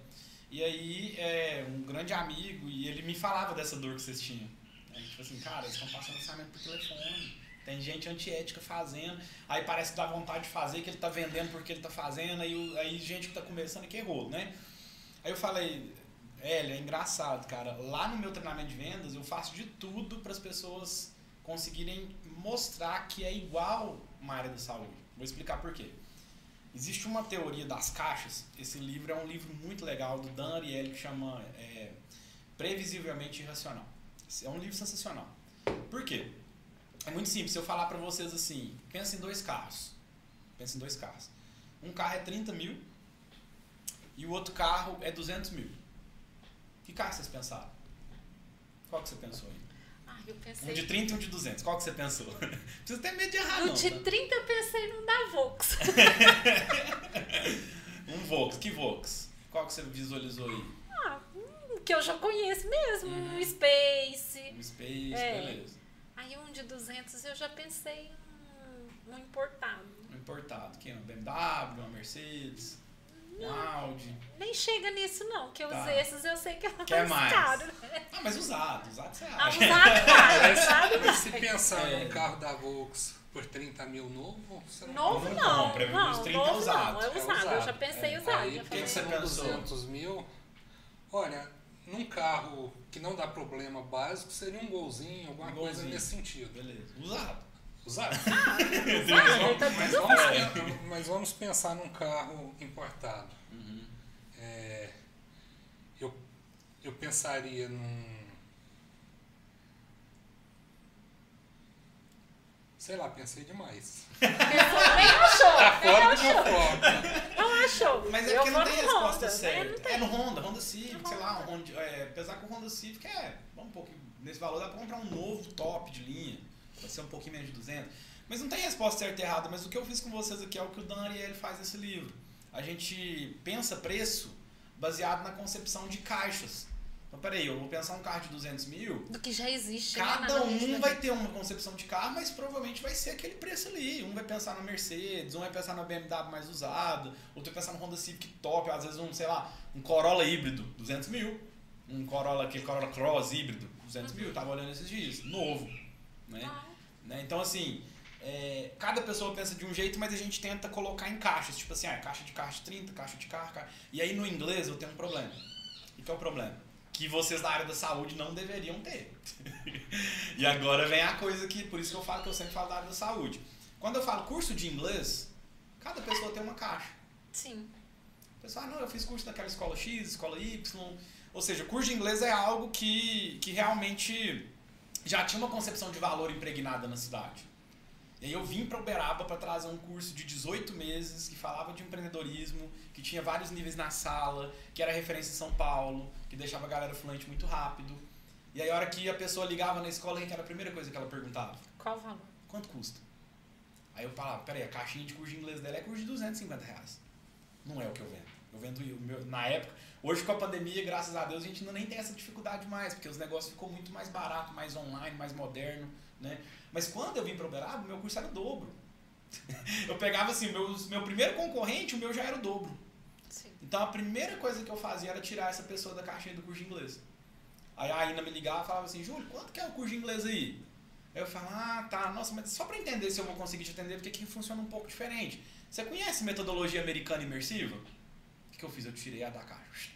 E aí, é, um grande amigo, e ele me falava dessa dor que vocês tinham. Aí, tipo assim, cara, eles estão passando orçamento por telefone. Tem gente antiética fazendo. Aí parece que dá vontade de fazer, que ele tá vendendo porque ele tá fazendo. Aí, aí gente que tá começando, que errou, né? Aí eu falei, Hélio, é engraçado, cara. Lá no meu treinamento de vendas, eu faço de tudo para as pessoas conseguirem mostrar que é igual uma área da saúde. Vou explicar por quê. Existe uma teoria das caixas. Esse livro é um livro muito legal do Dan Ariely que chama é, Previsivelmente Irracional. É um livro sensacional. Por quê? É muito simples. Se eu falar para vocês assim, pensa em dois carros. Pensa em dois carros. Um carro é 30 mil e o outro carro é 200 mil. Que carro vocês pensaram? Qual que você pensou aí? Ah, eu pensei. Um de 30 e um de 200. Qual que você pensou? Precisa ter medo de errar, No não. de tá? 30 eu pensei num da Vox. Um Vox. Que Vox? Qual que você visualizou aí? Ah, hum, que eu já conheço mesmo. Uhum. Um Space. Um Space, É. beleza. Aí um de 200 eu já pensei um, um importado. Um importado. Que é uma BMW, uma Mercedes, um Audi. Nem chega nisso não, que os Tá. esses eu sei que é Quer mais, mais? caro. Ah, mas usado. Usado você Ah, acha. usado vai, Mas- usado mas se vai. pensar É. num carro da Volks por 30 mil novo, você não Novo Não não, compra, não, os 30 novo usado. não, é É usado, eu usado. já pensei É. usado. Aí, você pensou? 200 mil, olha, num carro que não dá problema básico, seria um golzinho, alguma Um coisa golzinho. nesse sentido. Beleza. Usado. Usado. Usado, tá mas, vamos, mas vamos pensar num carro importado. Uhum. É, eu, eu pensaria num. Sei lá, pensei demais. Pensou, nem achou, Tá fora do meu achou. foco. Não achou. Mas é eu porque não tem resposta Honda, né? certa. É no Honda, Honda Civic, No sei lá, Honda. um Honda, é, apesar que o Honda Civic é, vamos um pouquinho, nesse valor dá pra comprar um novo top de linha, vai ser um pouquinho menos de 200. Mas não tem resposta certa e errada, mas o que eu fiz com vocês aqui é o que o Dan Ariely faz nesse livro. A gente pensa preço baseado na concepção de caixas. Então, peraí, eu vou pensar um carro de 200 mil, Do que já existe. né, Cada um vai ter uma concepção de carro, mas provavelmente vai ser aquele preço ali. Um vai pensar na Mercedes, um vai pensar na BMW mais usada, outro vai pensar no Honda Civic top, às vezes um, sei lá, um Corolla híbrido, 200 mil. Um Corolla, aquele Corolla Cross híbrido, 200 mil. Tava olhando esses dias, novo. Né? Ah, Né? Então, assim, é, cada pessoa pensa de um jeito, mas a gente tenta colocar em caixas. Tipo assim, ah, caixa de caixa de 30, caixa de carro, caixa... E aí no inglês eu tenho um problema. E qual é o problema? Que vocês da área da saúde não deveriam ter. e agora vem a coisa que, por isso que eu falo que eu sempre falo da área da saúde. Quando eu falo curso de inglês, cada pessoa tem uma caixa. sim. O pessoal, ah, não, eu fiz curso daquela escola X, escola Y. Ou seja, curso de inglês é algo que, que realmente já tinha uma concepção de valor impregnada na cidade. E aí eu vim para Uberaba para trazer um curso de 18 meses que falava de empreendedorismo, que tinha vários níveis na sala, que era referência em São Paulo, que deixava a galera fluente muito rápido. E aí a hora que a pessoa ligava na escola, que era a primeira coisa que ela perguntava? Qual o valor? Quanto custa? Aí eu falava, peraí, a caixinha de curso de inglês dela é curso de 250 reais. Não é o que eu vendo. Eu vendo meu, na época, hoje com a pandemia, graças a Deus, a gente ainda nem tem essa dificuldade mais, porque os negócios ficou muito mais barato, mais online, mais moderno, né? Mas quando eu vim para Uberaba, meu curso era o dobro. eu pegava assim, meu, meu primeiro concorrente, o meu já era o dobro. Sim. Então a primeira coisa que eu fazia era tirar essa pessoa da caixinha do curso de inglês. Aí a Aina me ligava e falava assim, Júlio, quanto que é o curso de inglês aí? Aí eu falava, ah, tá, nossa, mas só para entender se eu vou conseguir te atender, porque aqui funciona um pouco diferente. Você conhece metodologia americana imersiva? Que eu fiz? Eu tirei a da caixa.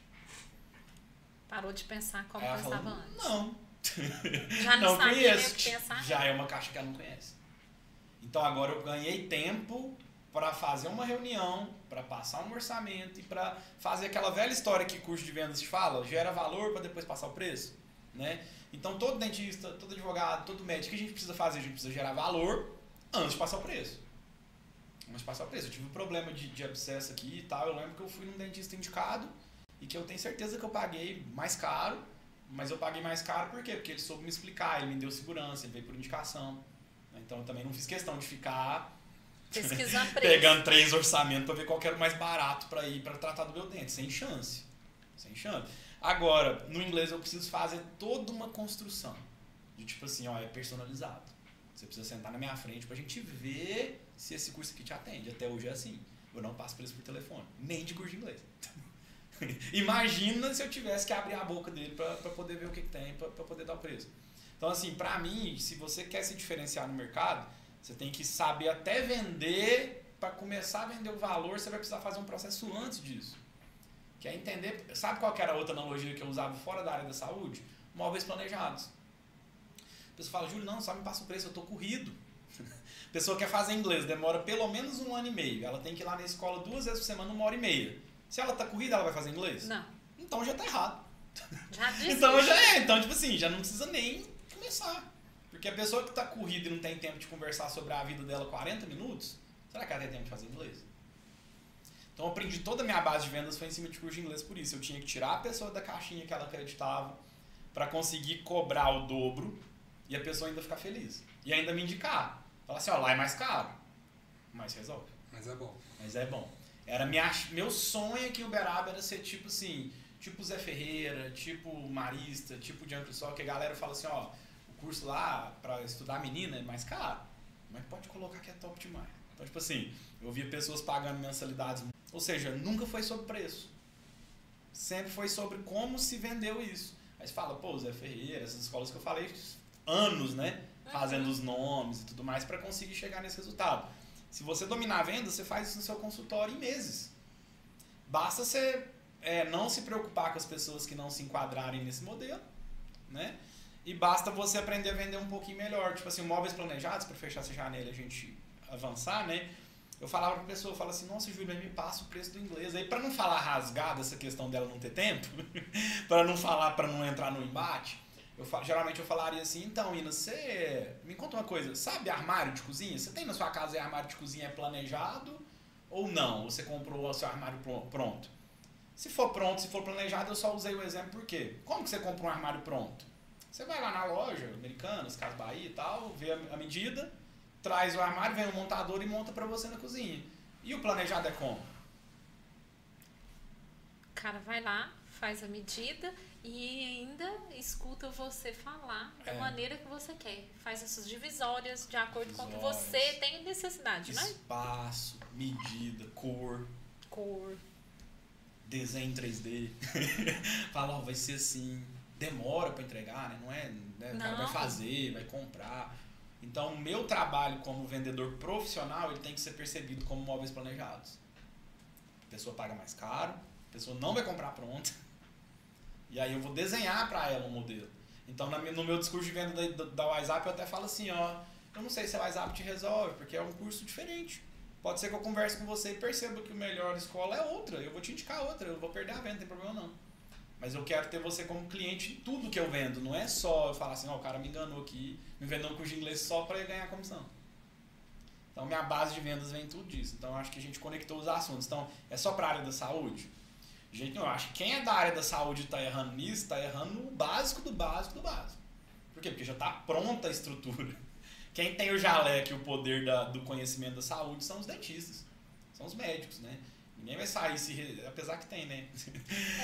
Parou de pensar como ela pensava falou, antes. não. Já não, sabia nem o conheço. pensar. Já é uma caixa que ela não conhece. Então agora eu ganhei tempo para fazer uma reunião, para passar um orçamento e para fazer aquela velha história que curso de vendas te fala, gera valor para depois passar o preço, né? Então todo dentista, todo advogado, todo médico, o que a gente precisa fazer? A gente precisa gerar valor antes de passar o preço. De passar o preço. Eu tive um problema de, de abscesso aqui e tal, eu lembro que eu fui num dentista indicado e que eu tenho certeza que eu paguei mais caro, mas eu paguei mais caro por quê? Porque ele soube me explicar, ele me deu segurança, ele veio por indicação. Então eu também não fiz questão de ficar Pesquisando preço. pegando três orçamentos para ver qual que era o mais barato para ir para tratar do meu dente, sem chance. Sem chance. Agora, no inglês eu preciso fazer toda uma construção. De tipo assim, ó, é personalizado. Você precisa sentar na minha frente pra gente ver se esse curso aqui te atende. Até hoje é assim. Eu não passo preço por telefone, nem de curso de inglês. Imagina se eu tivesse que abrir a boca dele para poder ver o que, que tem, para poder dar o preço. Então, assim, pra mim, se você quer se diferenciar no mercado, você tem que saber até vender. Para começar a vender o valor, você vai precisar fazer um processo antes disso. Que é entender. Sabe qual era a outra analogia que eu usava fora da área da saúde? Móveis planejados. A pessoa fala, Júlio, não, só me passa o preço, eu tô corrido. A pessoa quer fazer inglês, demora pelo menos um ano e meio. Ela tem que ir lá na escola duas vezes por semana, uma hora e meia. Se ela tá corrida, ela vai fazer inglês? Não. Então já tá errado. Já disse. Então já é. Então, tipo assim, já não precisa nem começar. Porque a pessoa que tá corrida e não tem tempo de conversar sobre a vida dela 40 minutos, será que ela tem tempo de fazer inglês? Então eu aprendi toda a minha base de vendas foi em cima de curso de inglês por isso. Eu tinha que tirar a pessoa da caixinha que ela acreditava para conseguir cobrar o dobro e a pessoa ainda ficar feliz. E ainda me indicar. Falar assim, ó, lá é mais caro. Mas resolve. Mas é bom. Mas é bom. Era minha, meu sonho aqui em Uberaba era ser tipo assim, tipo Zé Ferreira, tipo Marista, tipo Diante Sol, que a galera fala assim, ó, o curso lá pra estudar menina é mais caro. Mas pode colocar que é top demais. Então, tipo assim, eu via pessoas pagando mensalidades. Ou seja, nunca foi sobre preço. Sempre foi sobre como se vendeu isso. Aí você fala, pô, Zé Ferreira, essas escolas que eu falei, anos, né? Fazendo os nomes e tudo mais para conseguir chegar nesse resultado. Se você dominar a venda, você faz isso no seu consultório em meses. Basta você é, não se preocupar com as pessoas que não se enquadrarem nesse modelo, né? E basta você aprender a vender um pouquinho melhor. Tipo assim, móveis planejados, para fechar essa janela e a gente avançar, né? Eu falava pra pessoa, eu falava assim, nossa, Júlio, me passa o preço do inglês. Aí, para não falar rasgado essa questão dela não ter tempo, para não falar, para não entrar no embate, eu geralmente eu falaria assim, então, Ina, você me conta uma coisa, sabe armário de cozinha? Você tem na sua casa armário de cozinha planejado ou não? Você comprou o seu armário pronto? Se for pronto, se for planejado, eu só usei o exemplo porque como que você compra um armário pronto? Você vai lá na loja, Americanas, Casa Bahia e tal, vê a medida, traz o armário, vem o montador e monta pra você na cozinha. E o planejado é como? O cara vai lá, faz a medida e ainda escuta você falar da É. maneira que você quer. Faz essas divisórias de acordo com o que Divisórias. você tem necessidade, né? Espaço, medida, cor, Cor. desenho em 3D. Fala, ó, vai ser assim. Demora pra entregar, né? Não é. né? O cara vai fazer, vai comprar. Então, o meu trabalho como vendedor profissional, ele tem que ser percebido como móveis planejados. A pessoa paga mais caro, a pessoa não vai comprar pronta. E aí eu vou desenhar para ela um modelo. Então, no meu discurso de venda da, da WhatsApp, eu até falo assim, ó, eu não sei se a WhatsApp te resolve, porque é um curso diferente. Pode ser que eu converse com você e perceba que o melhor escola é outra. Eu vou te indicar outra, eu vou perder a venda, não tem problema não. Mas eu quero ter você como cliente em tudo que eu vendo. Não é só eu falar assim, ó, o cara me enganou aqui, me vendeu um curso de inglês só para ganhar comissão. Então minha base de vendas vem tudo disso. Então acho que a gente conectou os assuntos. Então é só para a área da saúde. De jeito nenhum. Eu acho que quem é da área da saúde e tá errando nisso, tá errando no básico do básico do básico. Por quê? Porque já tá pronta a estrutura. Quem tem o jaleco e o poder da, do conhecimento da saúde são os dentistas. São os médicos, né? Ninguém vai sair se. Re... Apesar que tem, né?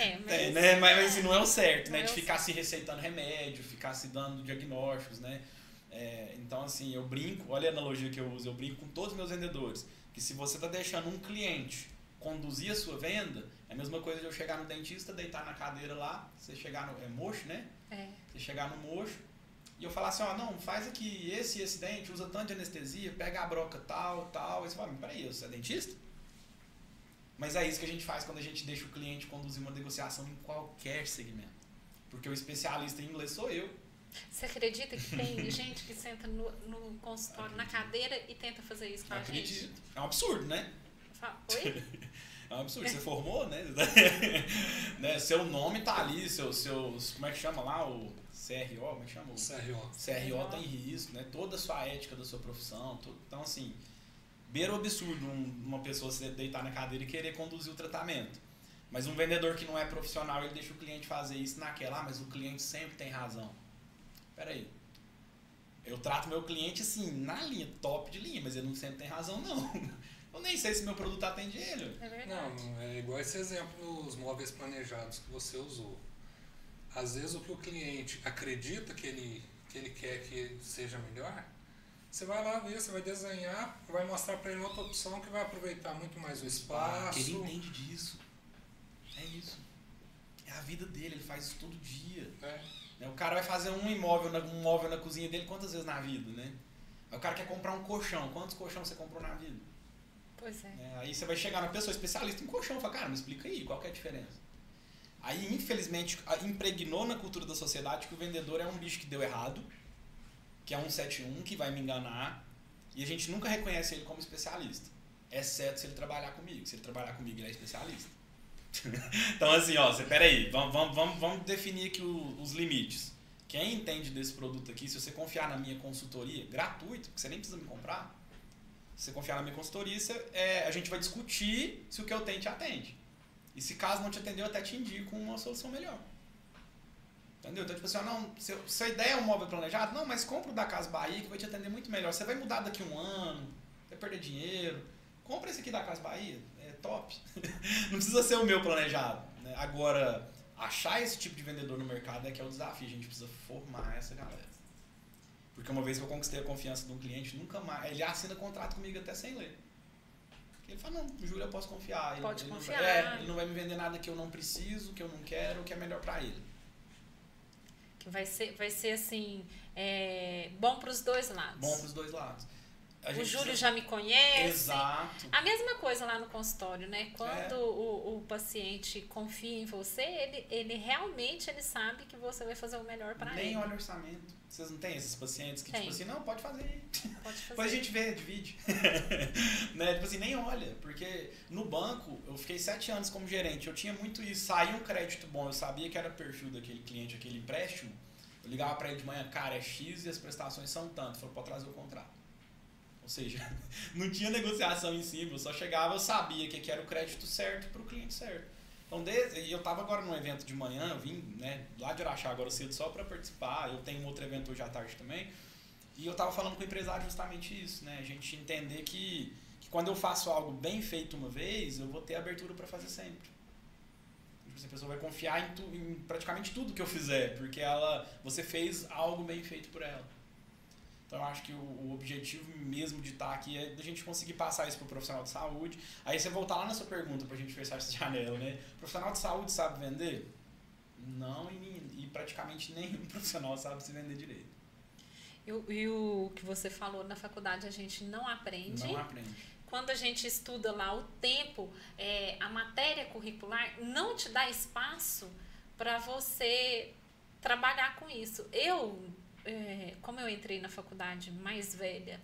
É, mas, Tem, né? Mas assim, não é o certo, né? é De ficar se receitando remédio, ficar se dando diagnósticos, né? É, então, assim, eu brinco, olha a analogia que eu uso, eu brinco com todos os meus vendedores, que se você está deixando um cliente conduzir a sua venda, é a mesma coisa de eu chegar no dentista, deitar na cadeira lá, você chegar no. É mocho, né? É. Você chegar no mocho e eu falar assim, ó, não, faz aqui esse e esse dente, usa tanto de anestesia, pega a broca tal, tal. Aí você fala, peraí, você é dentista? Mas é isso que a gente faz quando a gente deixa o cliente conduzir uma negociação em qualquer segmento. Porque o especialista em inglês sou eu. Você acredita que tem gente que senta no, no consultório, na cadeira e tenta fazer isso com a gente? Acredito. É um absurdo, né? Eu falo, Oi? É um absurdo. Você formou, né? né? Seu nome tá ali, seu, seus. Como é que chama lá? O CRO, como é que chama? O CRO. CRO tá em risco, né? Toda a sua ética da sua profissão. tudo. Então, assim, beira o absurdo um- uma pessoa se deitar na cadeira e querer conduzir o tratamento. Mas um vendedor que não é profissional, ele deixa o cliente fazer isso naquela, ah, mas o cliente sempre tem razão. Peraí. Eu trato meu cliente assim, na linha, top de linha, mas ele não sempre tem razão, não. Eu nem sei se meu produto atende ele. É verdade. Não, é igual esse exemplo dos móveis planejados que você usou. Às vezes o que o cliente acredita que ele, que ele quer que seja melhor, você vai lá ver, você vai desenhar, vai mostrar para ele outra opção que vai aproveitar muito mais o Ah, espaço. que ele entende disso. É isso. É a vida dele, ele faz isso todo dia. né? Né? O cara vai fazer um imóvel, na, um móvel na cozinha dele quantas vezes na vida, né? O cara quer comprar um colchão. Quantos colchões você comprou na vida? Pois é. Né? Aí você vai chegar na pessoa especialista em colchão e fala, cara, me explica aí, qual que é a diferença? Aí, infelizmente, impregnou na cultura da sociedade que o vendedor é um bicho que deu errado, que é um 71, que vai me enganar, e a gente nunca reconhece ele como especialista. Exceto se ele trabalhar comigo. Se ele trabalhar comigo, ele é especialista. então, assim, ó, você, peraí, vamos, vamos, vamos, definir aqui os limites. Quem entende desse produto aqui, se você confiar na minha consultoria, gratuito, porque você nem precisa me comprar, você confiar na minha consultoria, você- é, a gente vai discutir se o que eu tenho te atende. E se caso não te atender, eu até te indico uma solução melhor. Entendeu? Então, tipo assim, ó, não, se, se a ideia é um móvel planejado, não, mas compra o da Casa Bahia que vai te atender muito melhor. Você vai mudar daqui a um ano, vai perder dinheiro. Compra esse aqui da Casa Bahia, é top. não precisa ser o meu planejado. né? Agora, achar esse tipo de vendedor no mercado é que é o desafio. A gente precisa formar essa galera. Porque uma vez que eu conquistei a confiança de um cliente, nunca mais. Ele assina contrato comigo até sem ler. Ele fala, não, Júlio, eu posso confiar. Ele, Pode ele não confiar. vai- é, ele não vai me vender nada que eu não preciso, que eu não quero, que é melhor pra ele. Que vai ser, vai ser assim, é, bom para os dois lados. Bom pros dois lados. A o Júlio precisa- já me conhece. Exato. A mesma coisa lá no consultório, né? Quando É. o, o paciente confia em você, ele, ele realmente ele sabe que você vai fazer o melhor para Nem ele. olha orçamento. Vocês não têm esses pacientes que, Tem. tipo assim, não, pode fazer. Pode fazer. Depois a gente vê, divide. né? Tipo assim, nem olha. Porque no banco, eu fiquei sete anos como gerente. Eu tinha muito isso. Saía um crédito bom, eu sabia que era perfil daquele cliente, aquele empréstimo. Eu ligava pra ele de manhã, cara, é X e as prestações são tanto. Falou, pode trazer o contrato. Ou seja, não tinha negociação em cima. Eu só chegava, eu sabia que, era o crédito certo pro cliente certo. Então, desde, eu tava agora num evento de manhã, eu vim né, lá de Araxá agora cedo só para participar. Eu tenho um outro evento hoje à tarde também. E eu tava falando com o empresário justamente isso, né? A gente entender que, que quando eu faço algo bem feito uma vez, eu vou ter abertura para fazer sempre. Tipo assim, A pessoa vai confiar em, tu, em praticamente tudo que eu fizer, porque ela, você fez algo bem feito por ela. Então eu acho que o, o objetivo mesmo de estar aqui é a gente conseguir passar isso pro profissional de saúde. Aí você voltar lá na sua pergunta pra gente fechar essa janela, né? O profissional de saúde sabe vender? Não, e, e praticamente nenhum profissional sabe se vender direito. E, o- e o que você falou na faculdade a gente não aprende. Não aprende. Quando a gente estuda lá o tempo, é, a matéria curricular não te dá espaço para você trabalhar com isso. Eu, é, como eu entrei na faculdade mais velha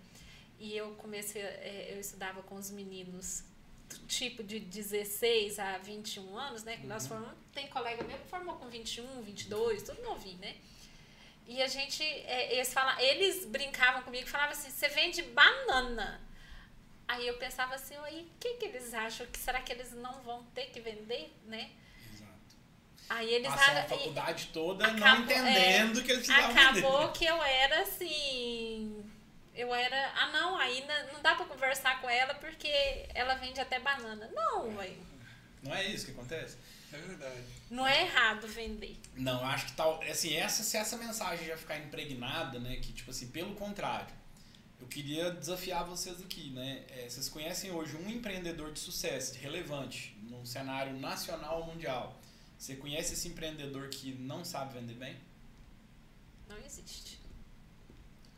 e eu comecei, é, eu estudava com os meninos tipo de 16 a 21 anos, né? Que nós Uhum. formamos, tem colega meu que formou com 21, 22, tudo novinho, né? E a gente, é, eles, fala, eles brincavam comigo e falavam assim, você vende banana. Aí eu pensava assim, o que, que eles acham? Que será que eles não vão ter que vender, né? Aí eles a faculdade toda não acabou- entendendo que eles precisavam Acabou vender. que eu era assim. Eu era. Ah, não, aí não não dá pra conversar com ela porque ela vende até banana. Não, ué. Não é isso que acontece? É verdade. Não é errado vender. Não, acho que tal. Assim, essa, se essa mensagem já ficar impregnada, né? Que, tipo assim, pelo contrário, eu queria desafiar vocês aqui, né? É, vocês conhecem hoje um empreendedor de sucesso, relevante, num cenário nacional ou mundial. Você conhece esse empreendedor que não sabe vender bem? Não existe.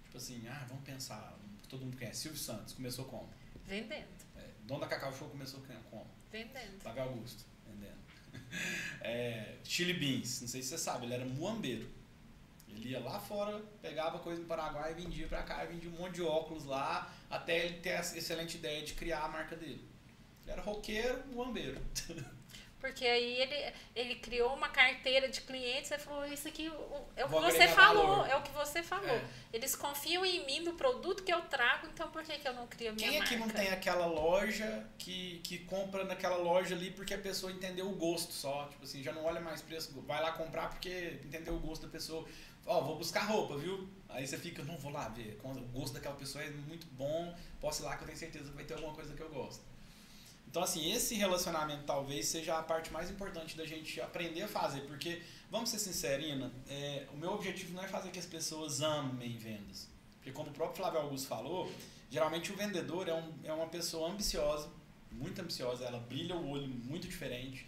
Tipo assim, ah, vamos pensar. Todo mundo conhece. Silvio Santos começou como? Vendendo. É, Dono da Cacau Show começou como? Vendendo. Flávio Augusto, vendendo. É, Chili Beans, não sei se você sabe, ele era muambeiro. Ele ia lá fora, pegava coisa no Paraguai e vendia pra cá, vendia um monte de óculos lá, até ele ter essa excelente ideia de criar a marca dele. Ele era roqueiro, muambeiro. Porque aí ele, ele criou uma carteira de clientes e falou, isso aqui o- é o que Vou você falou, valor. é o que você falou. É. Eles confiam em mim, no produto que eu trago, então por que, que eu não crio a minha Quem marca? aqui não tem aquela loja que, que compra naquela loja ali porque a pessoa entendeu o gosto só? Tipo assim, já não olha mais preço, vai lá comprar porque entendeu o gosto da pessoa. Ó, vou buscar roupa, viu? Aí você fica, não vou lá ver. O gosto daquela pessoa é muito bom, posso ir lá que eu tenho certeza que vai ter alguma coisa que eu gosto. Então, assim, esse relacionamento talvez seja a parte mais importante da gente aprender a fazer, porque, vamos ser sinceros, Ina, é, o meu objetivo não é fazer que as pessoas amem vendas. Porque, como o próprio Flávio Augusto falou, geralmente o vendedor é, um, é uma pessoa ambiciosa, muito ambiciosa, ela brilha o olho muito diferente,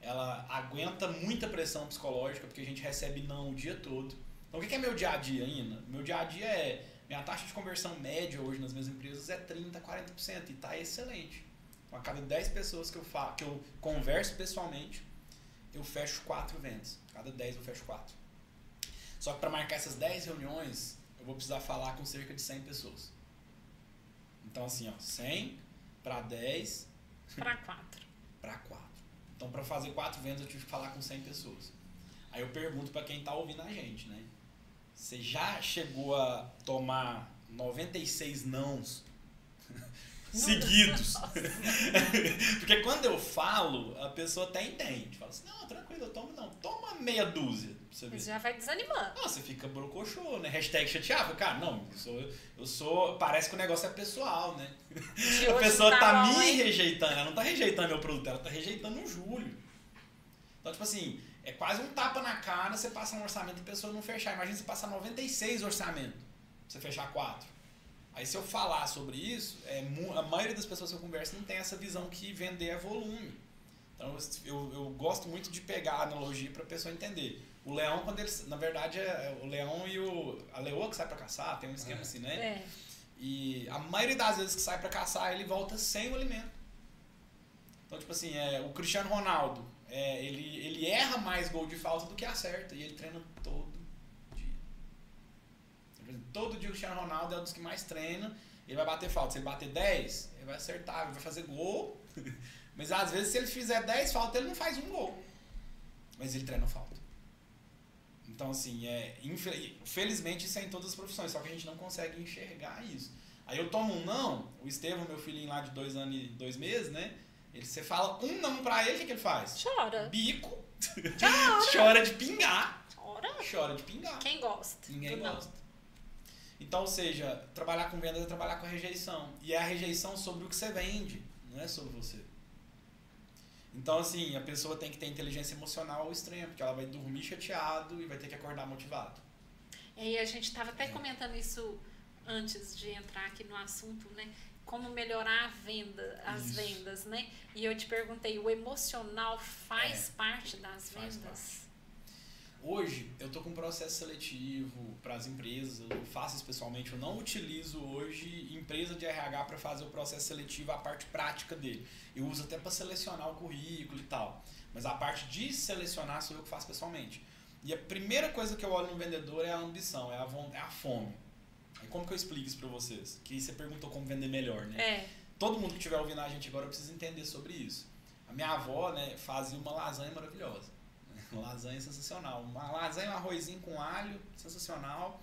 ela aguenta muita pressão psicológica, porque a gente recebe não o dia todo. Então, o que é meu dia a dia, Ina? Meu dia a dia é. Minha taxa de conversão média hoje nas minhas empresas é 30%, 40%, e tá excelente. Então, a cada 10 pessoas que eu, fa que eu converso pessoalmente, eu fecho 4 vendas. Cada 10 eu fecho 4. Só que para marcar essas 10 reuniões, eu vou precisar falar com cerca de 100 pessoas. Então, assim, ó, 100 para 10 Para quatro. para 4. Então, para fazer 4 vendas, eu tive que falar com 100 pessoas. Aí eu pergunto para quem tá ouvindo a gente, né? Você já chegou a tomar 96 nãos seguidos? Porque quando eu falo, a pessoa até entende. Fala assim, não, tranquilo, eu tomo não. Toma meia dúzia você. Você já vai desanimando. Não, você fica brocochô, né? Hashtag chateado. Cara, não, eu sou, eu sou. Parece que o negócio é pessoal, né? De A pessoa tá tá, me hein? rejeitando, ela não tá rejeitando meu produto, ela tá rejeitando o Júlio. Então, tipo assim, é quase um tapa na cara você passa um orçamento e a pessoa não fechar. Imagina você passar 96 orçamentos, pra você fechar 4. Aí se eu falar sobre isso, é, a maioria das pessoas que eu converso não tem essa visão que vender é volume. Então eu, eu gosto muito de pegar a analogia para a pessoa entender. O leão, quando eles. Na verdade, é é o leão e o. A leoa que sai para caçar, tem um esquema É. assim, né? É. E a maioria das vezes que sai pra caçar, ele volta sem o alimento. Então, tipo assim, é, o Cristiano Ronaldo, é, ele, ele erra mais gol de falta do que acerta. E ele treina todo dia. Então, por exemplo, Todo dia o Cristiano Ronaldo é um dos que mais treina. Ele vai bater falta. Se ele bater 10, ele vai acertar, ele vai fazer gol. Mas às vezes, se ele fizer 10 faltas, ele não faz um gol. Mas ele treina falta. Então, assim, é, felizmente isso é em todas as profissões, só que a gente não consegue enxergar isso. Aí eu tomo um não, o Estevam, meu filhinho lá de dois anos e dois meses, né? Ele, você fala um não pra ele, o que, que ele faz? Chora. Bico, chora de pingar. Chora. Chora de pingar. Quem gosta? Ninguém do não? Então, ou seja, trabalhar com vendas é trabalhar com a rejeição. E é a rejeição sobre o que você vende, não é sobre você. Então, assim, a pessoa tem que ter inteligência emocional ao extremo, porque ela vai dormir chateado e vai ter que acordar motivado. E a gente estava É. até comentando isso antes de entrar aqui no assunto, né? Como melhorar a venda, as Isso. vendas, né? E eu te perguntei, o emocional faz É, parte das faz vendas? Hoje, eu tô com um processo seletivo para as empresas, eu faço isso pessoalmente, eu não utilizo hoje empresa de RH para fazer o processo seletivo, a parte prática dele. Eu uso até para selecionar o currículo e tal. Mas a parte de selecionar sou eu que faço pessoalmente. E a primeira coisa que eu olho no vendedor é a ambição, é a, é a fome. Aí como que eu explico isso para vocês? Que você perguntou como vender melhor, né? É. todo mundo que estiver ouvindo a gente agora precisa entender sobre isso. A minha avó, né, fazia uma lasanha maravilhosa. Lasanha sensacional. Uma lasanha, um arrozinho com alho, sensacional.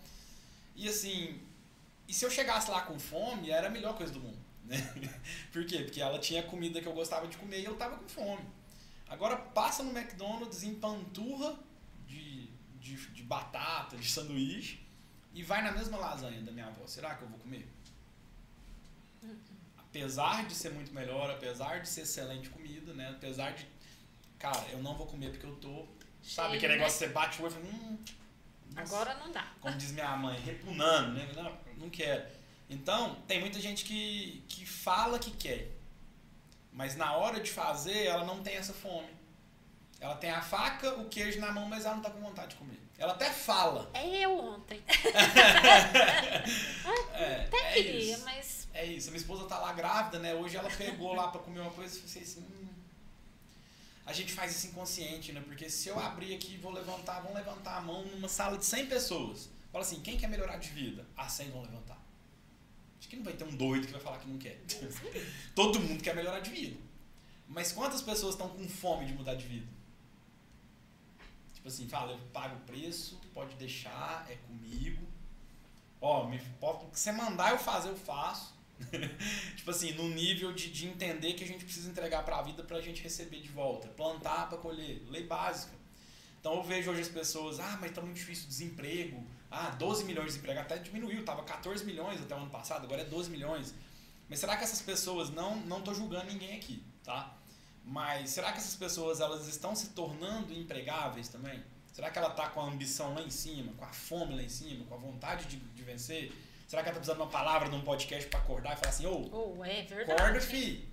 E assim, e se eu chegasse lá com fome, era a melhor coisa do mundo. Né? Por quê? Porque ela tinha comida que eu gostava de comer e eu tava com fome. Agora passa no McDonald's, empanturra de, de, de batata, de sanduíche e vai na mesma lasanha da minha avó. Será que eu vou comer? Apesar de ser muito melhor, apesar de ser excelente comida, né? Apesar de. Cara, eu não vou comer porque eu tô. Sabe aquele né? negócio que você bate o olho e fala, hum, nossa. Agora não dá. como diz minha mãe, repunando, né? Não, não quero. Então, tem muita gente que, que fala que quer, mas na hora de fazer, ela não tem essa fome. Ela tem a faca, o queijo na mão, mas ela não tá com vontade de comer. Ela até fala. É eu ontem. É, Até é queria, isso. mas É isso. Minha esposa tá lá grávida, né? Hoje ela pegou lá pra comer uma coisa e falei assim. A gente faz isso inconsciente, né? Porque se eu abrir aqui e vou levantar, vão levantar a mão numa sala de 100 pessoas. Fala assim, quem quer melhorar de vida? As 100 vão levantar. Acho que não vai ter um doido que vai falar que não quer. Todo mundo quer melhorar de vida. Mas quantas pessoas estão com fome de mudar de vida? Tipo assim, fala, eu pago o preço, pode deixar, é comigo. Ó, me, pode, o que você mandar eu fazer, eu faço. tipo assim, no nível de, de entender que a gente precisa entregar para a vida para a gente receber de volta. Plantar para colher. Lei básica. Então eu vejo hoje as pessoas, ah, mas tá muito difícil o desemprego. Ah, 12 milhões de desemprego. Até diminuiu, tava 14 milhões até o ano passado, agora é 12 milhões. Mas será que essas pessoas, não, não tô julgando ninguém aqui, tá? Mas será que essas pessoas, elas estão se tornando empregáveis também? Será que ela tá com a ambição lá em cima, com a fome lá em cima, com a vontade de, de vencer? Será que ela tá precisando de uma palavra num podcast para acordar e falar assim, ô, Oh, é verdade. Acorda, fi.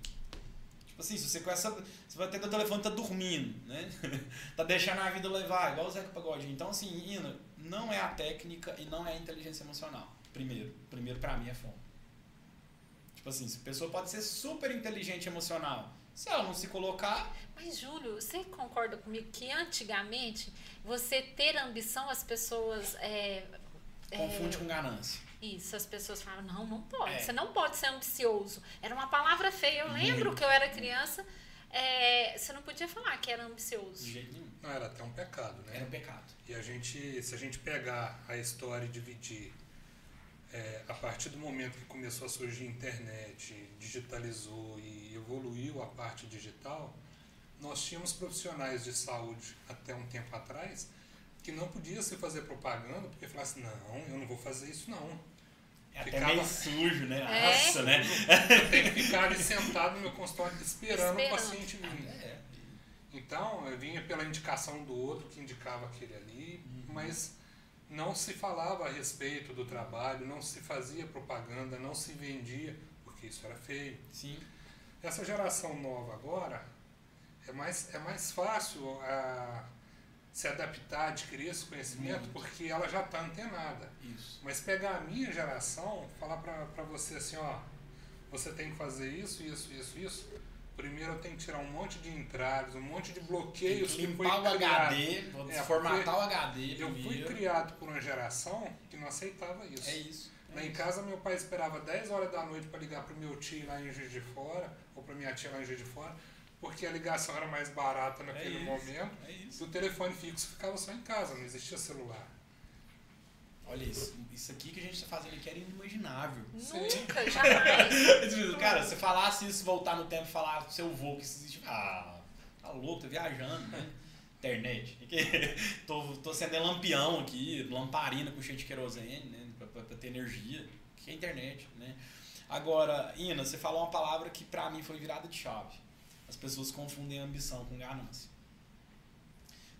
Tipo assim, se você com essa. Você vai ter o telefone tá dormindo, né? tá deixando a vida levar, igual o Zeca Pagodinho. Então, assim, Ina, não é a técnica e não é a inteligência emocional. Primeiro. Primeiro, pra mim, é fome. Tipo assim, se a pessoa pode ser super inteligente emocional. Se ela não se colocar, Mas, Júlio, você concorda comigo que antigamente você ter ambição, as pessoas. É, é, confunde com ganância. Isso, as pessoas falavam, não, não pode. É. Você não pode ser ambicioso. Era uma palavra feia. Eu lembro que eu era criança. é, você não podia falar que era ambicioso. De jeito nenhum. Não, era até um pecado, né? Era um pecado. E a gente, se a gente pegar a história e dividir é, a partir do momento que começou a surgir a internet, digitalizou e evoluiu a parte digital, nós tínhamos profissionais de saúde até um tempo atrás que não podia se fazer propaganda porque falasse, não, eu não vou fazer isso não. É até Ficava- meio sujo, né? É. Nossa, né? Eu tenho que ficar ali sentado no meu consultório esperando, o Esperando. paciente vir. É. Então, eu vinha pela indicação do outro que indicava aquele ali, Uhum. mas não se falava a respeito do trabalho, não se fazia propaganda, não se vendia, porque isso era feio. Sim. Essa geração nova agora é mais, é mais fácil a, se adaptar, adquirir esse conhecimento, Muito. porque ela já está antenada. Isso. Mas pegar a minha geração, falar pra você assim, ó, você tem que fazer isso, isso, isso, isso. Primeiro eu tenho que tirar um monte de entraves, um monte de Tem bloqueios que que foi limpar o criado. HD, vou É, formatar o HD Eu fui criado por uma geração que não aceitava isso. É isso. Lá em casa, meu pai esperava 10 horas da noite para ligar pro meu tio lá em Juiz de Fora, ou pra minha tia lá em Juiz de Fora, porque a ligação era mais barata naquele isso. momento. É E o telefone fixo ficava só em casa, não existia celular. Olha isso. Isso aqui que a gente tá fazendo aqui era inimaginável. Nunca, jamais. Cara, se falasse isso, voltar no tempo e falar pro seu avô que isso existe. Ah, tá louco, tá viajando, né? Internet. tô, tô acendendo lampião aqui, lamparina com cheio de querosene, né? Pra, pra- pra ter energia. Que é internet, né? Agora, Ina, você falou uma palavra que pra mim foi virada de chave. As pessoas confundem ambição com ganância.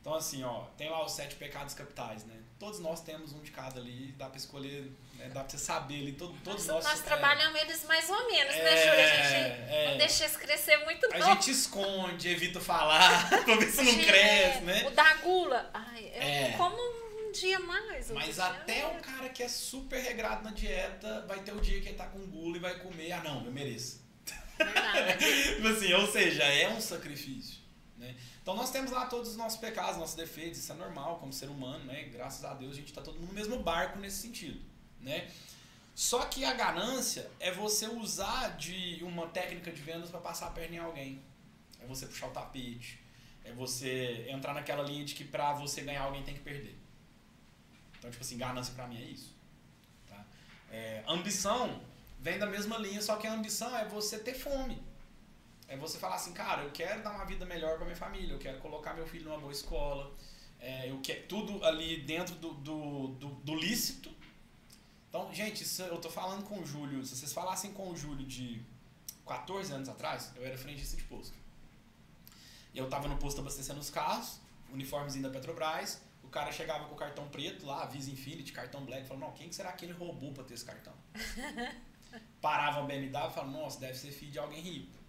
Então, assim, ó, tem lá os sete pecados capitais, né? Todos nós temos um de cada ali, dá pra escolher, né? dá pra você saber ali, todo, todos Nós, nós. nós é, trabalhamos eles mais ou menos, né, é, Júlio? A gente é. não deixa eles crescer muito, A não. gente esconde, evita falar, pra ver se não Gente, cresce, né? O da gula, ai, É. como um dia mais. outro Mas dia até o menos. cara que é super regrado na dieta, vai ter o dia que ele tá com gula e vai comer, ah não, eu mereço. Verdade. tipo assim, ou seja, é um sacrifício. Né? Então nós temos lá todos os nossos pecados, nossos defeitos, isso é normal como ser humano, né? Graças a Deus a gente está todo mundo no mesmo barco nesse sentido. Né? Só que a ganância é você usar de uma técnica de vendas para passar a perna em alguém. É você puxar o tapete. É você entrar naquela linha de que pra você ganhar alguém tem que perder. Então, tipo assim, ganância pra mim é isso. Tá? É, ambição vem da mesma linha, só que a ambição é você ter fome. É você falar assim, cara, eu quero dar uma vida melhor para minha família, eu quero colocar meu filho numa boa escola, é, eu quero tudo ali dentro do, do, do, do lícito. Então, gente, isso, eu tô falando com o Júlio, se vocês falassem com o Júlio de 14 anos atrás, eu era frentista de posto. E eu tava no posto abastecendo os carros, uniformezinho da Petrobras, o cara chegava com o cartão preto lá, Visa Infinity, cartão black, falou, não, quem será que ele roubou pra ter esse cartão? Parava a BMW e falava, nossa, deve ser filho de alguém rico.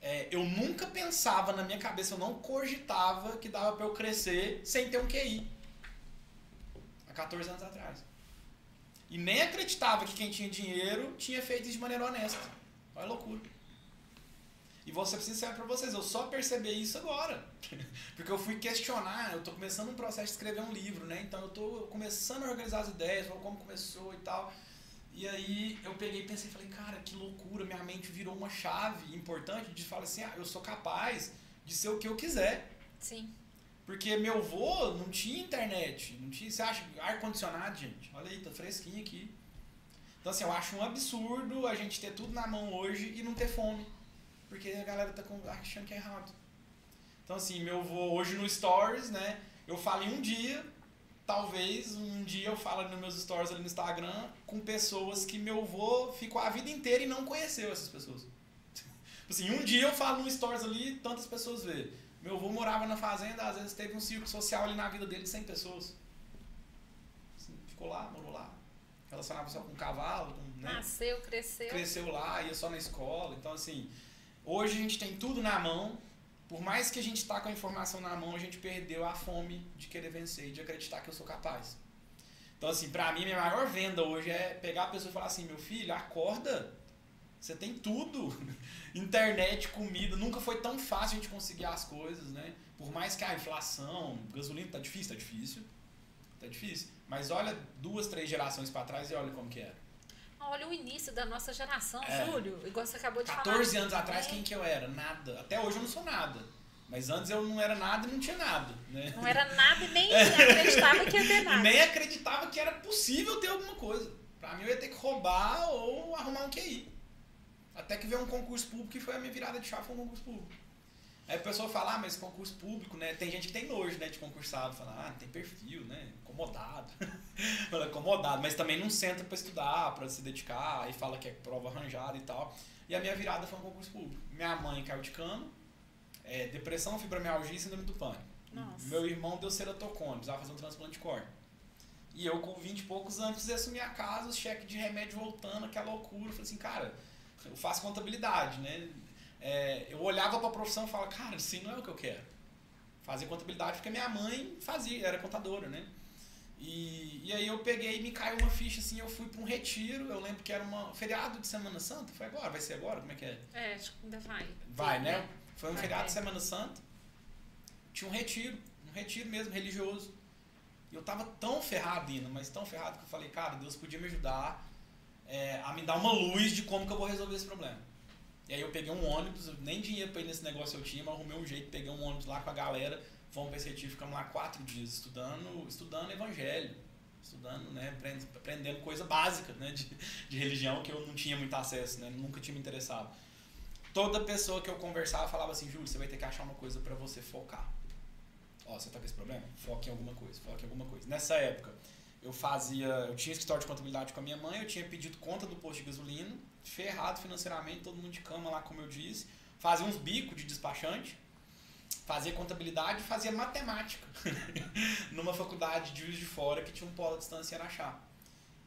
É, eu nunca pensava na minha cabeça, eu não cogitava que dava para eu crescer sem ter um QI. Há 14 anos atrás. E nem acreditava que quem tinha dinheiro tinha feito isso de maneira honesta. Olha loucura. E vou ser sincero pra vocês, eu só percebi isso agora. Porque eu fui questionar, eu tô começando um processo de escrever um livro, né? Então eu tô começando a organizar as ideias, como começou e tal. E aí eu peguei e pensei, falei, cara, que loucura, minha mente virou uma chave importante de falar assim, ah, eu sou capaz de ser o que eu quiser. Sim. Porque meu avô não tinha internet, não tinha, você acha, ar-condicionado, gente, olha aí, tá fresquinho aqui. Então assim, eu acho um absurdo a gente ter tudo na mão hoje e não ter fome. Porque a galera tá achando que é errado. Então assim, meu avô hoje no Stories, né, eu falo em um dia, talvez um dia eu falo nos meus stories ali no Instagram com pessoas que meu avô ficou a vida inteira e não conheceu essas pessoas. assim, um dia eu falo no stories ali tantas pessoas vê. Meu avô morava na fazenda, às vezes teve um círculo social ali na vida dele de 100 pessoas. Assim, ficou lá, morou lá. Relacionava só com cavalo. Com, né? Nasceu, cresceu. Cresceu lá, ia só na escola. Então, assim, hoje a gente tem tudo na mão por mais que a gente está com a informação na mão, a gente perdeu a fome de querer vencer e de acreditar que eu sou capaz. Então, assim, pra mim, minha maior venda hoje é pegar a pessoa e falar assim: meu filho, acorda. Você tem tudo. Internet, comida. Nunca foi tão fácil a gente conseguir as coisas, né? Por mais que a inflação, gasolina tá difícil, tá difícil. Tá difícil. Mas olha duas, três gerações para trás e olha como que era. Olha o início da nossa geração, é. Júlio. Igual você acabou de 14 falar. 14 anos atrás, é. quem que eu era? Nada. Até hoje eu não sou nada. Mas antes eu não era nada e não tinha nada. Né? Não era nada e nem acreditava que ia ter nada. nem acreditava que era possível ter alguma coisa. Pra mim eu ia ter que roubar ou arrumar um QI. Até que veio um concurso público e foi a minha virada de chave foi um concurso público. Aí a pessoa fala, ah, mas concurso público, né? Tem gente que tem nojo, né, de concursado. Fala, ah, não tem perfil, né? Acomodado. fala, acomodado. Mas também não senta para estudar, para se dedicar. Aí fala que é prova arranjada e tal. E a minha virada foi um concurso público. Minha mãe caiu de cano. É, depressão, fibromialgia e síndrome do pânico. Nossa. Meu irmão deu ceratocone, precisava fazer um transplante de córnea. E eu, com 20 e poucos anos, precisei assumir a casa, os cheques de remédio voltando, aquela loucura. Eu falei assim, cara, eu faço contabilidade, né? É, eu olhava para a profissão e falava, cara, assim não é o que eu quero. Fazer contabilidade porque minha mãe fazia, era contadora, né? E, e aí eu peguei e me caiu uma ficha assim, eu fui para um retiro, eu lembro que era um feriado de Semana Santa, foi agora, vai ser agora, como é que é? É, acho que ainda vai. Vai, né? Foi um vai, feriado de Semana Santa, tinha um retiro, um retiro mesmo, religioso. E eu tava tão ferrado ainda, mas tão ferrado que eu falei, cara, Deus podia me ajudar é, a me dar uma luz de como que eu vou resolver esse problema. E aí eu peguei um ônibus, nem dinheiro pra ir nesse negócio eu tinha, mas arrumei um jeito, peguei um ônibus lá com a galera, fomos pra esse retiro, ficamos lá quatro dias estudando, estudando evangelho, estudando, né, aprendendo coisa básica, né, de, de religião que eu não tinha muito acesso, né, nunca tinha me interessado. Toda pessoa que eu conversava falava assim, Júlio, você vai ter que achar uma coisa para você focar. Ó, você tá com esse problema? Foque em alguma coisa, foque em alguma coisa. Nessa época, eu fazia, eu tinha escritório de contabilidade com a minha mãe, eu tinha pedido conta do posto de gasolina, ferrado financeiramente, todo mundo de cama lá, como eu disse. Fazia uns bicos de despachante, fazia contabilidade fazia matemática numa faculdade de Juiz de Fora que tinha um polo de distância na Chá.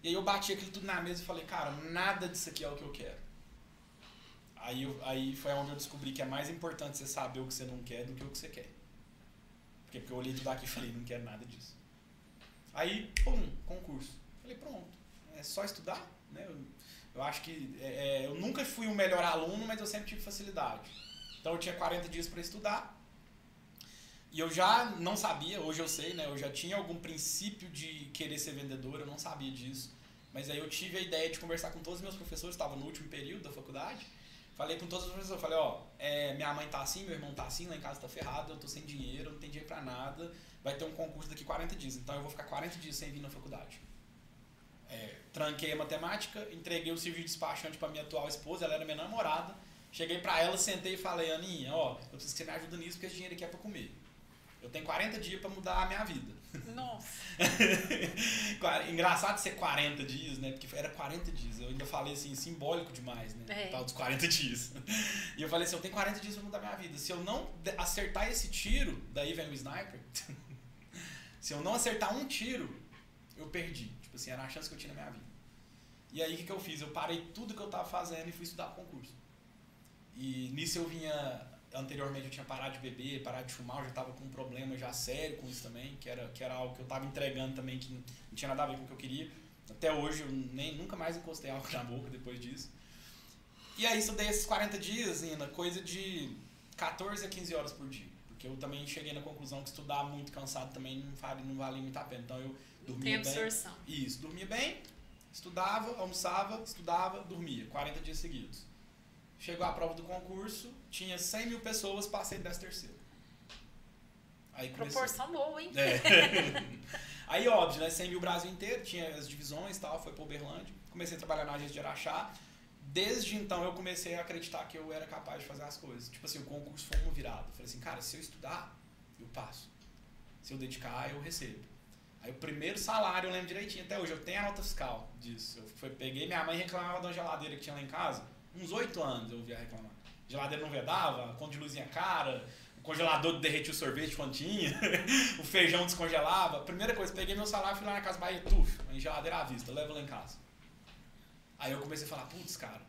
E aí eu bati aquilo tudo na mesa e falei, cara, nada disso aqui é o que eu quero. Aí, eu, aí foi onde eu descobri que é mais importante você saber o que você não quer do que o que você quer. Porque, porque eu olhei tudo aqui e falei, não quero nada disso. Aí, pum, concurso. Falei, pronto, é só estudar, né? Eu, eu acho que é, é, eu nunca fui o melhor aluno, mas eu sempre tive facilidade. Então eu tinha 40 dias para estudar. E eu já não sabia, hoje eu sei, né? Eu já tinha algum princípio de querer ser vendedor, eu não sabia disso. Mas aí eu tive a ideia de conversar com todos os meus professores, estava no último período da faculdade. Falei com todos os professores, falei, ó, é, minha mãe tá assim, meu irmão tá assim, lá em casa tá ferrado, eu tô sem dinheiro, não tenho dinheiro pra nada, vai ter um concurso daqui 40 dias, então eu vou ficar 40 dias sem vir na faculdade. É, tranquei a matemática, entreguei o serviço de despachante para minha atual esposa, ela era minha namorada. Cheguei pra ela, sentei e falei, Aninha, ó, eu preciso que você me ajude nisso porque esse dinheiro aqui é pra comer. Eu tenho 40 dias pra mudar a minha vida. Nossa. Engraçado ser 40 dias, né? Porque era 40 dias. Eu ainda falei assim, simbólico demais, né? É. Tal dos 40 dias. E eu falei assim, eu tenho 40 dias pra mudar minha vida. Se eu não acertar esse tiro, daí vem o sniper. Se eu não acertar um tiro, eu perdi. Tipo assim, era a chance que eu tinha na minha vida. E aí o que, que eu fiz? Eu parei tudo que eu tava fazendo e fui estudar pro concurso. E nisso eu vinha. Anteriormente eu tinha parado de beber, parado de fumar, eu já tava com um problema já sério com isso também, que era, que era algo que eu tava entregando também que não tinha nada a ver com o que eu queria. Até hoje eu nem, nunca mais encostei álcool na boca depois disso. E aí estudei esses 40 dias, ainda, coisa de 14 a 15 horas por dia. Porque eu também cheguei na conclusão que estudar muito cansado também não vale, não valia muito a pena. Então eu dormia tem bem. absorção. Isso, dormia bem, estudava, almoçava, estudava, dormia. 40 dias seguidos. Chegou a prova do concurso, tinha 100 mil pessoas, passei 10 terceiro. Aí comecei. Proporção boa, hein? É. Aí, óbvio, né? 100 mil Brasil inteiro, tinha as divisões e tal, foi pro Uberlândia. Comecei a trabalhar na agência de Araxá. Desde então eu comecei a acreditar que eu era capaz de fazer as coisas. Tipo assim, o concurso foi uma virada. Eu falei assim, cara, se eu estudar, eu passo. Se eu dedicar, eu recebo. Aí o primeiro salário, eu lembro direitinho, até hoje, eu tenho a nota fiscal disso. Eu fui, peguei, minha mãe reclamava uma geladeira que tinha lá em casa. Uns oito anos eu via reclamar. Geladeira não vedava, conta de luzinha cara, o congelador derretia o sorvete quando tinha, o feijão descongelava. Primeira coisa, peguei meu salário, fui lá na casa Bahia, tuf, em geladeira à vista, leva lá em casa. Aí eu comecei a falar, putz, cara,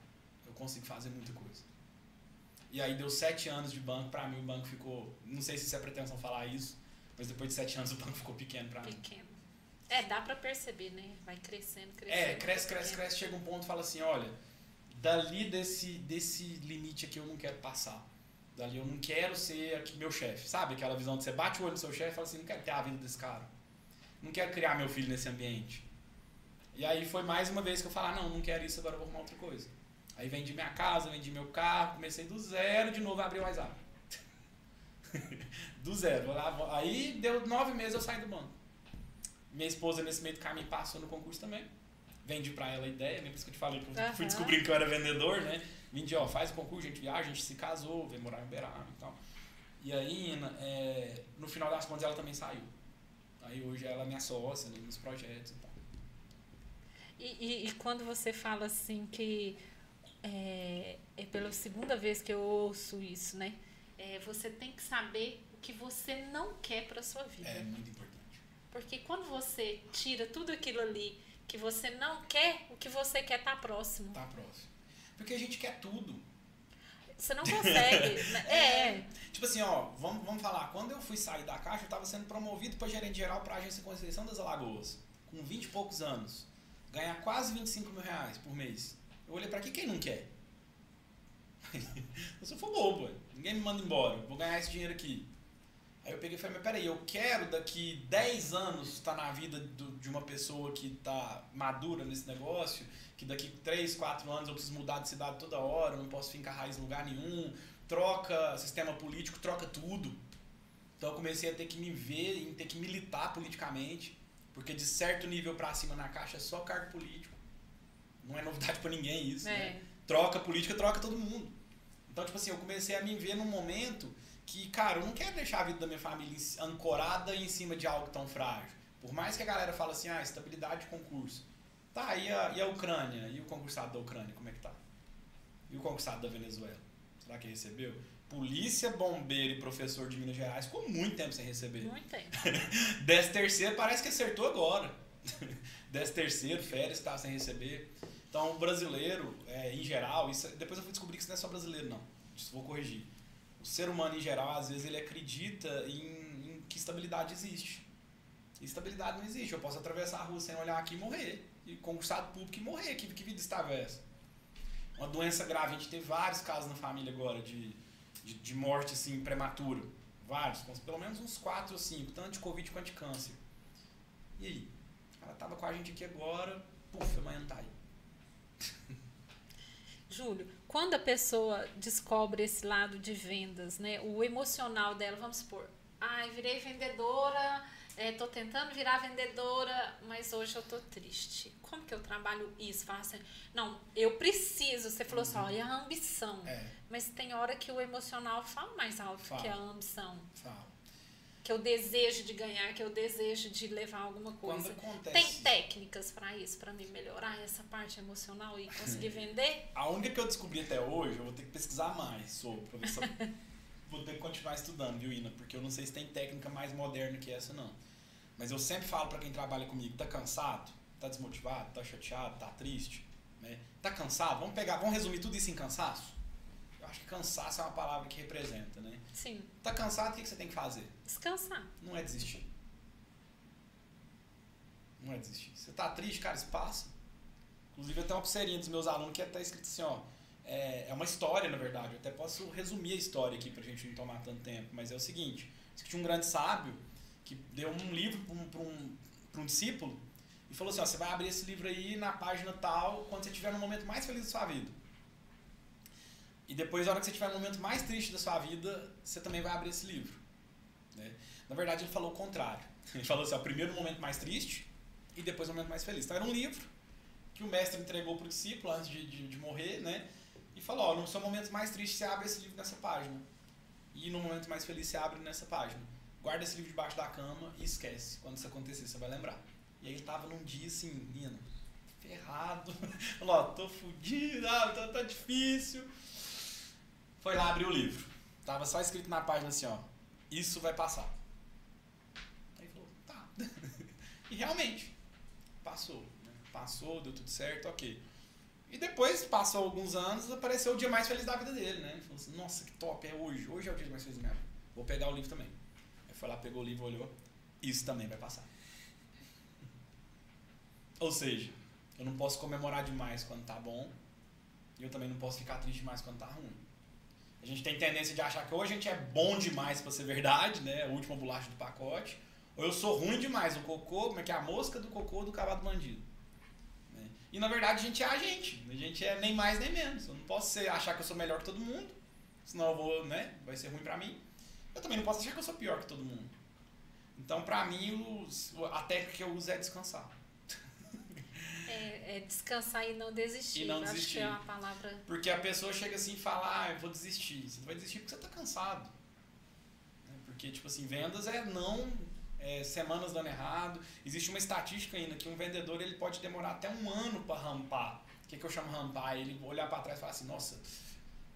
eu consigo fazer muita coisa. E aí deu sete anos de banco, pra mim o banco ficou, não sei se isso é pretensão falar isso, mas depois de sete anos o banco ficou pequeno pra mim. Pequeno. É, dá pra perceber, né? Vai crescendo, crescendo. É, cresce, cresce, cresce, chega um ponto e fala assim, olha, dali desse, desse limite aqui eu não quero passar. Dali eu não quero ser aqui meu chefe. Sabe aquela visão de você bate o olho no seu chefe e fala assim, não quero ter a vida desse cara. Não quero criar meu filho nesse ambiente. E aí foi mais uma vez que eu falei, ah, não, não quero isso, agora eu vou arrumar outra coisa. Aí vendi minha casa, vendi meu carro, comecei do zero de novo a abrir o WhatsApp. do zero. Aí deu nove meses eu saí do banco. Minha esposa nesse meio do caminho passou no concurso também. Vendi pra ela a ideia, lembra isso que eu te falei eu fui descobrindo que eu era vendedor, né? Vendi, ó, faz o concurso, a gente viaja, a gente se casou, veio morar em Uberaba e tal. E aí, é, no final das contas, ela também saiu. Aí hoje ela é minha sócia né, nos projetos e tal. E, e- e quando você fala assim que é, é pela segunda vez que eu ouço isso, né? É, você tem que saber o que você não quer pra sua vida. É muito importante. Porque quando você tira tudo aquilo ali que você não quer, o que você quer tá próximo. Tá próximo. Porque a gente quer tudo. Você não consegue. né? é. Tipo assim, ó, vamos, vamos falar. Quando eu fui sair da caixa, eu tava sendo promovido para gerente geral para a agência de Conceição das Alagoas. Com 20 e poucos anos. Ganhar quase 25 mil reais por mês. Eu olhei pra aqui, quem não quer? eu só for bobo, ué. ninguém me manda embora. Vou ganhar esse dinheiro aqui. Aí eu peguei e falei, mas peraí, eu quero daqui 10 anos estar na vida do- de uma pessoa que tá madura nesse negócio, que daqui 3, 4 anos eu preciso mudar de cidade toda hora, não posso fincar raiz em lugar nenhum, troca sistema político, troca tudo. Então eu comecei a ter que me ver e ter que militar politicamente, porque de certo nível pra cima na caixa é só cargo político. Não é novidade pra ninguém isso, né? É. Troca política, troca todo mundo. Então, tipo assim, eu comecei a me ver num momento que, cara, eu não quero deixar a vida da minha família ancorada em cima de algo tão frágil. Por mais que a galera fale assim, ah, estabilidade de concurso. Tá, e a, e a Ucrânia? E o concursado da Ucrânia, como é que tá? E o concursado da Venezuela? Será que recebeu? Polícia, bombeiro e professor de Minas Gerais ficou muito tempo sem receber. Muito tempo. Décimo terceiro parece que acertou agora. Décimo terceiro, férias, tá sem receber. Então, o brasileiro, é, em geral, isso, depois eu fui descobrir que isso não é só brasileiro, não. Isso vou corrigir. O ser humano, em geral, às vezes, ele acredita em, em que estabilidade existe. E estabilidade não existe. Eu posso atravessar a rua sem olhar aqui e morrer. E concursado público e morrer. Que, que vida estava essa? Uma doença grave. A gente teve vários casos na família agora de, de, de morte, assim, prematura. Vários. Pelo menos uns quatro ou cinco. Tanto de Covid quanto de câncer. E aí? Ela tava com a gente aqui agora. Puf, amanhã não tá aí. Júlio, quando a pessoa descobre esse lado de vendas, né, o emocional dela, vamos supor, ai, virei vendedora, é, tô tentando virar vendedora, mas hoje eu tô triste. Como que eu trabalho isso? Fala assim, não, eu preciso. Você falou assim, olha, a ambição. É, Mas tem hora que o emocional fala mais alto Fala. que a ambição. fala. Que eu desejo de ganhar, que eu desejo de levar alguma coisa. Tem técnicas pra isso, pra me melhorar essa parte emocional e conseguir vender? A única que eu descobri até hoje, eu vou ter que pesquisar mais sobre, pra ver se eu vou ter que continuar estudando, viu, Ina? Porque eu não sei se tem técnica mais moderna que essa, não. Mas eu sempre falo pra quem trabalha comigo, tá cansado, tá desmotivado, tá chateado, tá triste, né? Tá cansado? Vamos pegar, vamos resumir tudo isso em cansaço? Eu acho que cansaço é uma palavra que representa, né? Sim, Tá cansado, o que você tem que fazer? descansar. Não é desistir. Não é desistir. Você tá triste, cara, isso passa. Inclusive, eu tenho uma pulseirinha dos meus alunos que até escrito assim, ó. É, é uma história, na verdade. Eu até posso resumir a história aqui pra gente não tomar tanto tempo. Mas é o seguinte: diz que tinha um grande sábio que deu um livro pra um, um, um discípulo e falou assim: ó, você vai abrir esse livro aí na página tal quando você estiver no momento mais feliz da sua vida. E depois, na hora que você estiver no momento mais triste da sua vida, você também vai abrir esse livro. né? Na verdade, ele falou o contrário. Ele falou assim: ó, primeiro o momento mais triste e depois o momento mais feliz. Então, era um livro que o mestre entregou para o discípulo antes de, de, de morrer, né? E falou: ó, no seu momento mais triste, você abre esse livro nessa página. E no momento mais feliz, você abre nessa página. Guarda esse livro debaixo da cama e esquece. Quando isso acontecer, você vai lembrar. E aí ele tava num dia assim, menino, ferrado. Falou: ó, tô fudido, ah, tá, tá difícil. Foi lá abrir o livro. Tava só escrito na página assim, ó. Isso vai passar. Aí falou, tá. e realmente, passou. né? Passou, deu tudo certo, ok. E depois, passou alguns anos, apareceu o dia mais feliz da vida dele, né? Ele falou assim, nossa, que top, é hoje. Hoje é o dia mais feliz da minha vida. Vou pegar o livro também. Foi lá, pegou o livro, olhou. Isso também vai passar. Ou seja, eu não posso comemorar demais quando tá bom. E eu também não posso ficar triste demais quando tá ruim. A gente tem tendência de achar que ou a gente é bom demais pra ser verdade, né? A última bolacha do pacote. Ou eu sou ruim demais, o cocô, como é que é a mosca do cocô do cavalo bandido. né? E na verdade a gente é a gente. A gente é nem mais nem menos. Eu não posso ser, achar que eu sou melhor que todo mundo, senão eu vou, né? Vai ser ruim pra mim. Eu também não posso achar que eu sou pior que todo mundo. Então, pra mim, a técnica que eu uso é descansar. É, é descansar e não desistir. E não Eu Acho desistir. que é uma palavra. Porque a pessoa chega assim e fala, ah, eu vou desistir. Você vai desistir porque você tá cansado. Né? Porque, tipo assim, vendas é não, é semanas dando errado. Existe uma estatística ainda que um vendedor ele pode demorar até um ano para rampar. O que, que eu chamo rampar? Ele olhar para trás e falar assim, nossa,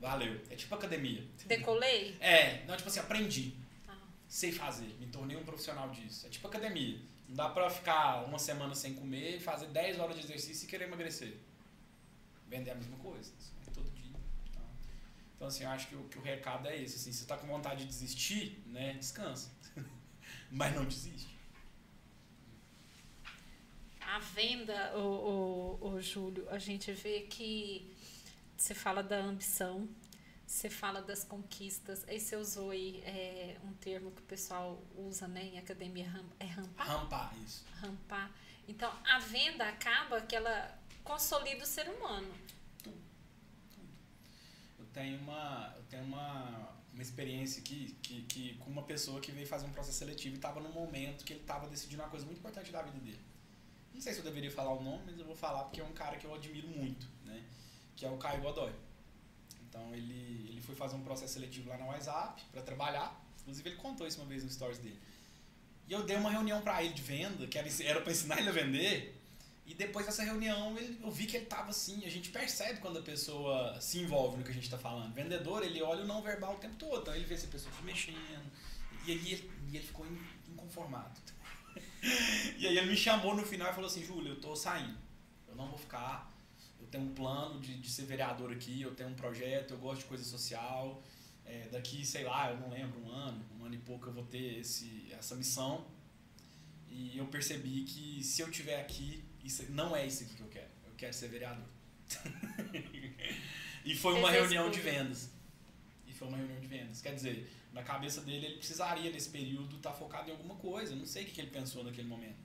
valeu. É tipo academia. Decolei? É, não, tipo assim, aprendi. Ah, Sei fazer, me tornei um profissional disso. É tipo academia. Não dá pra ficar uma semana sem comer, fazer 10 horas de exercício e querer emagrecer. Vender a mesma coisa. é todo dia. Então, então, assim, eu acho que o, que o recado é esse. Assim, se você tá com vontade de desistir, né, descansa. Mas não desiste. A venda, o, o, o Júlio, a gente vê que você fala da ambição, você fala das conquistas. Aí você usou aí é, um termo que o pessoal usa né, em academia, é rampar? Rampar isso. rampar. Então, a venda acaba que ela consolida o ser humano. Eu tenho uma, eu tenho uma, uma experiência aqui que, que, com uma pessoa que veio fazer um processo seletivo e estava num momento que ele estava decidindo uma coisa muito importante da vida dele. Não sei se eu deveria falar o nome, mas eu vou falar porque é um cara que eu admiro muito? Que é o Caio Godoy. Então ele, ele foi fazer um processo seletivo lá na WhatsApp para trabalhar. Inclusive ele contou isso uma vez no stories dele. E eu dei uma reunião para ele de venda, que era, para ensinar ele a vender. E depois dessa reunião ele, eu vi que ele tava assim. A gente percebe quando a pessoa se envolve no que a gente tá falando. Vendedor, ele olha o não verbal o tempo todo. Então ele vê se a pessoa se mexendo. E aí ele, ele ficou in- inconformado. e aí ele me chamou no final e falou assim: Júlio, eu tô saindo. Eu não vou ficar. Tenho um plano de, de ser vereador aqui. Eu tenho um projeto. Eu gosto de coisa social. É, daqui, sei lá, eu não lembro, um ano, um ano e pouco eu vou ter esse, essa missão. E eu percebi que se eu tiver aqui, isso não é isso aqui que eu quero. Eu quero ser vereador. e foi uma reunião de vendas. E foi uma reunião de vendas. Quer dizer, na cabeça dele, ele precisaria, nesse período, estar focado em alguma coisa. Eu não sei o que ele pensou naquele momento.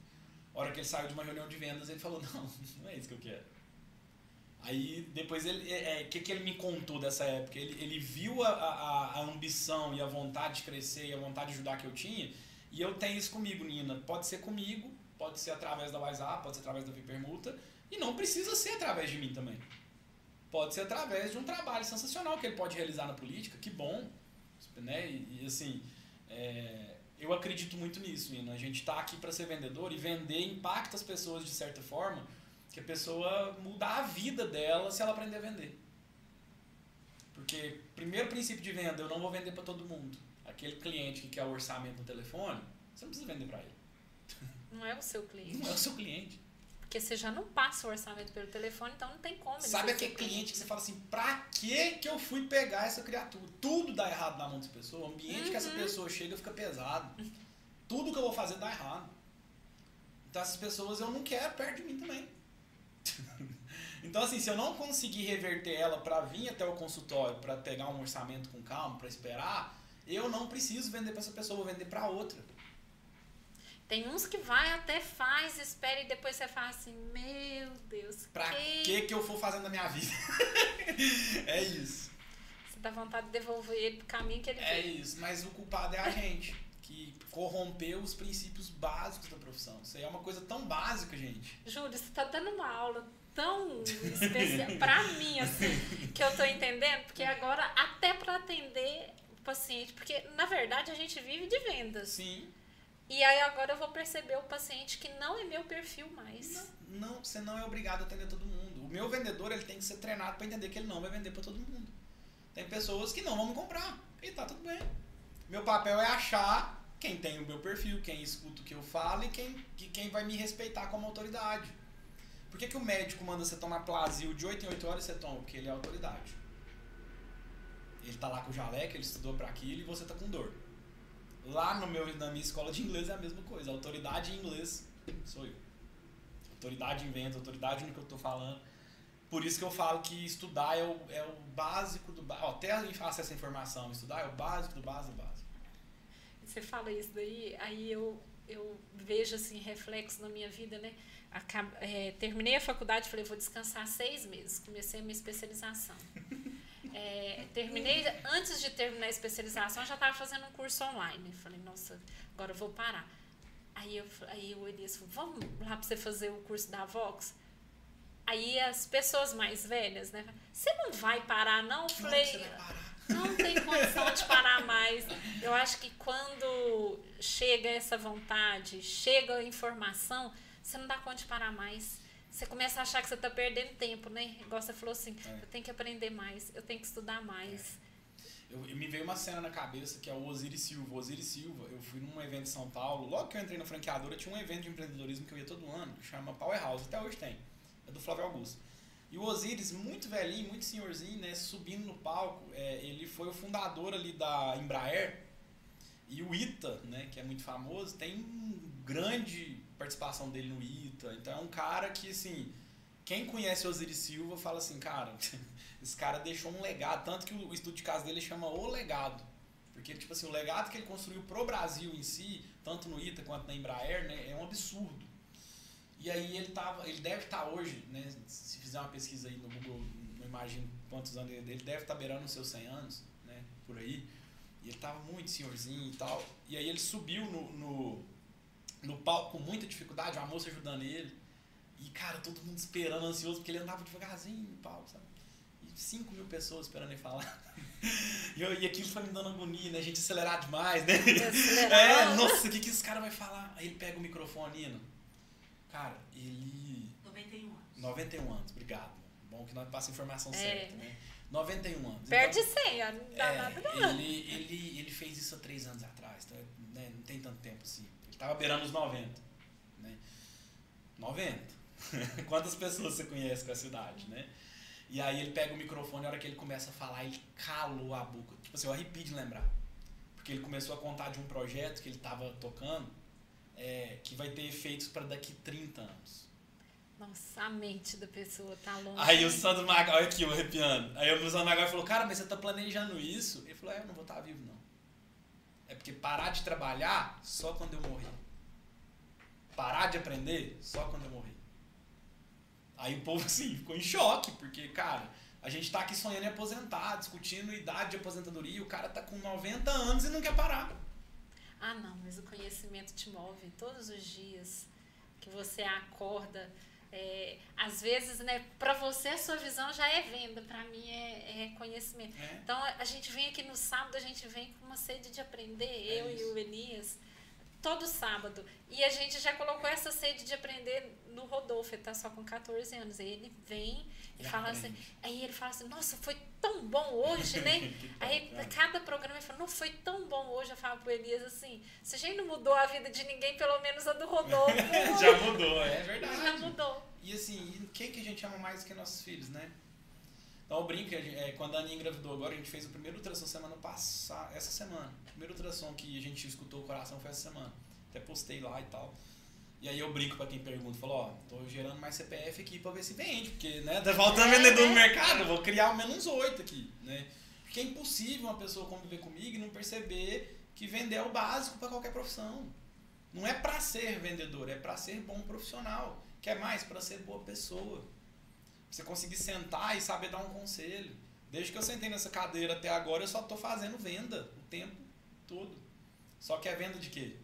A hora que ele saiu de uma reunião de vendas, ele falou: Não, não é isso que eu quero. Aí depois ele. é, é, O que, que ele me contou dessa época? Ele, ele viu a, a, a ambição e a vontade de crescer e a vontade de ajudar que eu tinha. E eu tenho isso comigo, Nina. Pode ser comigo, pode ser através da WhatsApp, pode ser através da Vipermuta, e não precisa ser através de mim também. Pode ser através de um trabalho sensacional que ele pode realizar na política, que bom. Né? E, e assim, é, eu acredito muito nisso, Nina. A gente está aqui para ser vendedor e vender impacta as pessoas de certa forma que a pessoa mudar a vida dela se ela aprender a vender. Porque, primeiro princípio de venda, eu não vou vender para todo mundo. Aquele cliente que quer o orçamento no telefone, você não precisa vender para ele. Não é o seu cliente. Não é o seu cliente. Porque você já não passa o orçamento pelo telefone, então não tem como. Sabe aquele cliente que você fala assim, pra que que eu fui pegar essa criatura? Tudo dá errado na mão dessa pessoa. O ambiente uhum. que essa uhum. pessoa chega fica pesado. Tudo que eu vou fazer dá errado. Então essas pessoas eu não quero perto de mim também. então, assim, se eu não conseguir reverter ela para vir até o consultório, para pegar um orçamento com calma, para esperar, eu não preciso vender para essa pessoa, vou vender para outra. Tem uns que vai até faz, espera e depois você fala assim, meu Deus. Pra que que, que eu for fazendo na minha vida? é isso. Você dá vontade de devolver ele pro caminho que ele É veio. isso, mas o culpado é a gente, que corrompeu os princípios básicos da profissão. Isso aí é uma coisa tão básica, gente. Júlio, você tá dando uma aula tão especial pra mim, assim, que eu tô entendendo, porque agora até para atender o paciente, porque na verdade a gente vive de vendas. Sim. E aí agora eu vou perceber o paciente que não é meu perfil mais. Não, não, você não é obrigado a atender todo mundo. O meu vendedor ele tem que ser treinado para entender que ele não vai vender para todo mundo. Tem pessoas que não vão me comprar e tá tudo bem. Meu papel é achar quem tem o meu perfil, quem escuta o que eu falo e quem, quem vai me respeitar como autoridade. Por que, que o médico manda você tomar Plasil de 8 em 8 horas e você toma? Porque ele é autoridade. Ele tá lá com o jaleco, ele estudou para aquilo e você tá com dor. Lá no meu, na minha escola de inglês é a mesma coisa. Autoridade em inglês sou eu. Autoridade em venda, autoridade no que eu estou falando. Por isso que eu falo que estudar é o, é o básico do básico. Até a gente faça essa informação. Estudar é o básico do básico do básico. Você fala isso daí, aí eu, eu vejo assim, reflexo na minha vida, né? Acab é, terminei a faculdade, falei, vou descansar seis meses. Comecei a minha especialização. É, terminei, antes de terminar a especialização, já estava fazendo um curso online. Falei, nossa, agora eu vou parar. Aí, eu, aí o Elias falou, vamos lá para você fazer o curso da Vox? Aí as pessoas mais velhas, né? Você não vai parar, não? Eu falei, não tem condição de parar mais. Eu acho que quando chega essa vontade, chega a informação, você não dá conta de parar mais você começa a achar que você está perdendo tempo, né? Igual você falou assim, é. eu tenho que aprender mais, eu tenho que estudar mais. É. Eu, eu, me veio uma cena na cabeça que é o Osiris Silva. O Osiris Silva, eu fui num evento em São Paulo, logo que eu entrei na franqueadora, tinha um evento de empreendedorismo que eu ia todo ano, que chama Powerhouse, até hoje tem. É do Flávio Augusto. E o Osiris, muito velhinho, muito senhorzinho, né, subindo no palco, é, ele foi o fundador ali da Embraer. E o ITA, né, que é muito famoso, tem grande participação dele no ITA. Então é um cara que, assim, quem conhece Osiris Silva fala assim, cara, esse cara deixou um legado. Tanto que o estudo de caso dele chama O Legado. Porque, tipo assim, o legado que ele construiu pro Brasil em si, tanto no ITA quanto na Embraer, né, é um absurdo. E aí ele tava, ele deve estar tá hoje, né, se fizer uma pesquisa aí no Google, não imagino quantos anos ele deve estar tá beirando os seus 100 anos, né, por aí. E ele tava muito senhorzinho e tal. E aí ele subiu no, no no palco com muita dificuldade, uma moça ajudando ele. E, cara, todo mundo esperando, ansioso, porque ele andava devagarzinho no palco, sabe? E 5 mil pessoas esperando ele falar. E, eu, e aquilo foi me dando agonia, né? A gente acelerar demais, né? É, nossa, o que, que esse cara vai falar? Aí ele pega o microfone, Ina. Cara, ele. 91 anos. 91 anos, obrigado. Bom que nós passa a informação é. certa, né? 91 anos. Perde então, 100, não dá é, nada não. Ele, ele, ele fez isso há 3 anos atrás, então, né? não tem tanto tempo assim. Tava beirando os 90. Né? 90. Quantas pessoas você conhece com a cidade, né? E aí ele pega o microfone, a hora que ele começa a falar, ele calou a boca. Tipo assim, eu arrepio de lembrar. Porque ele começou a contar de um projeto que ele estava tocando, é, vai ter efeitos para daqui 30 anos. Nossa, a mente da pessoa tá longe. Aí o Sandro Magal, olha aqui, o arrepiando. Aí o Sandro Magal falou, cara, mas você tá planejando isso? Ele falou, é, eu não vou estar vivo, não. É porque parar de trabalhar só quando eu morrer. Parar de aprender só quando eu morrer. Aí o povo, assim, ficou em choque, porque, cara, a gente tá aqui sonhando em aposentar, discutindo idade de aposentadoria, e o cara tá com 90 anos e não quer parar. Ah, não, mas o conhecimento te move todos os dias que você acorda. É, às vezes, né, para você a sua visão já é venda, para mim é, é conhecimento. É. Então a gente vem aqui no sábado, a gente vem com uma sede de aprender, É eu e isso. o Elias, todo sábado. E a gente já colocou essa sede de aprender no Rodolfo, ele tá só com 14 anos. Ele vem e Já fala assim, aí ele fala assim, nossa, foi tão bom hoje, né? Aí, né? cada programa, ele fala, não foi tão bom hoje. Eu falo pro Elias assim: se a gente não mudou a vida de ninguém, pelo menos a do Rodolfo. Já mudou, é verdade. Já mudou. E assim, e quem que a gente ama mais que nossos filhos, né? Então eu brinco, é, quando a Aninha engravidou agora, a gente fez o primeiro ultrassom semana passada, essa semana. O primeiro ultrassom que a gente escutou o coração foi essa semana. Até postei lá e tal. E aí eu brinco pra quem pergunta, falo, ó, tô gerando mais CPF aqui pra ver se vende, porque, né, tá faltando É, vendedor no né? mercado, vou criar ao menos oito aqui, né? Porque é impossível uma pessoa conviver comigo e não perceber que vender é o básico pra qualquer profissão. Não é pra ser vendedor, é pra ser bom profissional. Quer mais? Pra ser boa pessoa. Pra você conseguir sentar e saber dar um conselho. Desde que eu sentei nessa cadeira até agora, eu só tô fazendo venda o tempo todo. Só que é venda de quê?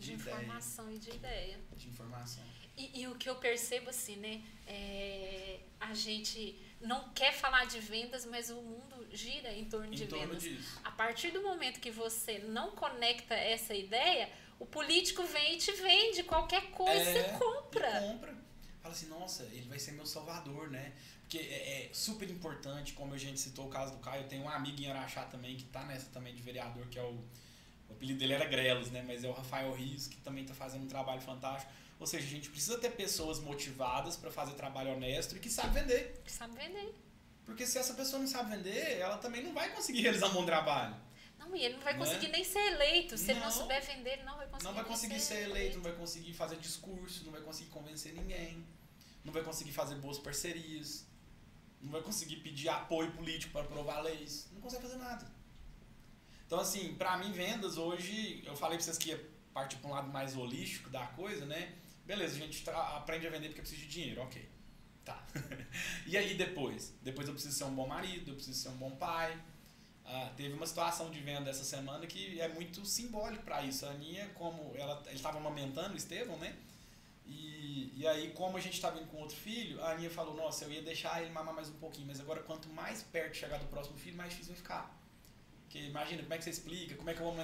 De ideia, informação e de ideia. de informação. E, e o que eu percebo assim, né? É, a gente não quer falar de vendas, mas o mundo gira em torno de Em torno vendas. disso. A partir do momento que você não conecta essa ideia, o político vem e te vende qualquer coisa, É, você compra. E compra. Fala assim, nossa, ele vai ser meu salvador, né? Porque é, é super importante, como a gente citou o caso do Caio, eu tenho um amigo em Araxá também, que tá nessa também de vereador, que é o. O apelido dele era Grelos, né? Mas é o Rafael Rios, que também tá fazendo um trabalho fantástico. Ou seja, a gente precisa ter pessoas motivadas para fazer trabalho honesto e que sabe vender. Sabe vender. Porque se essa pessoa não sabe vender, ela também não vai conseguir realizar um bom trabalho. Não, e ele não vai Né? conseguir nem ser eleito. Se ele não Não. souber vender, ele não vai conseguir Não vai conseguir ser eleito, não vai conseguir fazer discurso, não vai conseguir convencer ninguém, não vai conseguir fazer boas parcerias, não vai conseguir pedir apoio político para aprovar leis, não consegue fazer nada. Então, assim, pra mim, vendas hoje, eu falei pra vocês que ia partir pra um lado mais holístico da coisa, né? Beleza, a gente aprende a vender porque precisa de dinheiro, ok. Tá. e aí depois? Depois eu preciso ser um bom marido, eu preciso ser um bom pai, ah, teve uma situação de venda essa semana que é muito simbólico para isso. A Aninha, como ela, estava amamentando o Estevão, né? E, e aí, como a gente estava indo com outro filho, a Aninha falou: Nossa, eu ia deixar ele mamar mais um pouquinho, mas agora quanto mais perto chegar do próximo filho, mais difícil vai ficar. Porque imagina, como é que você explica, como é que eu vou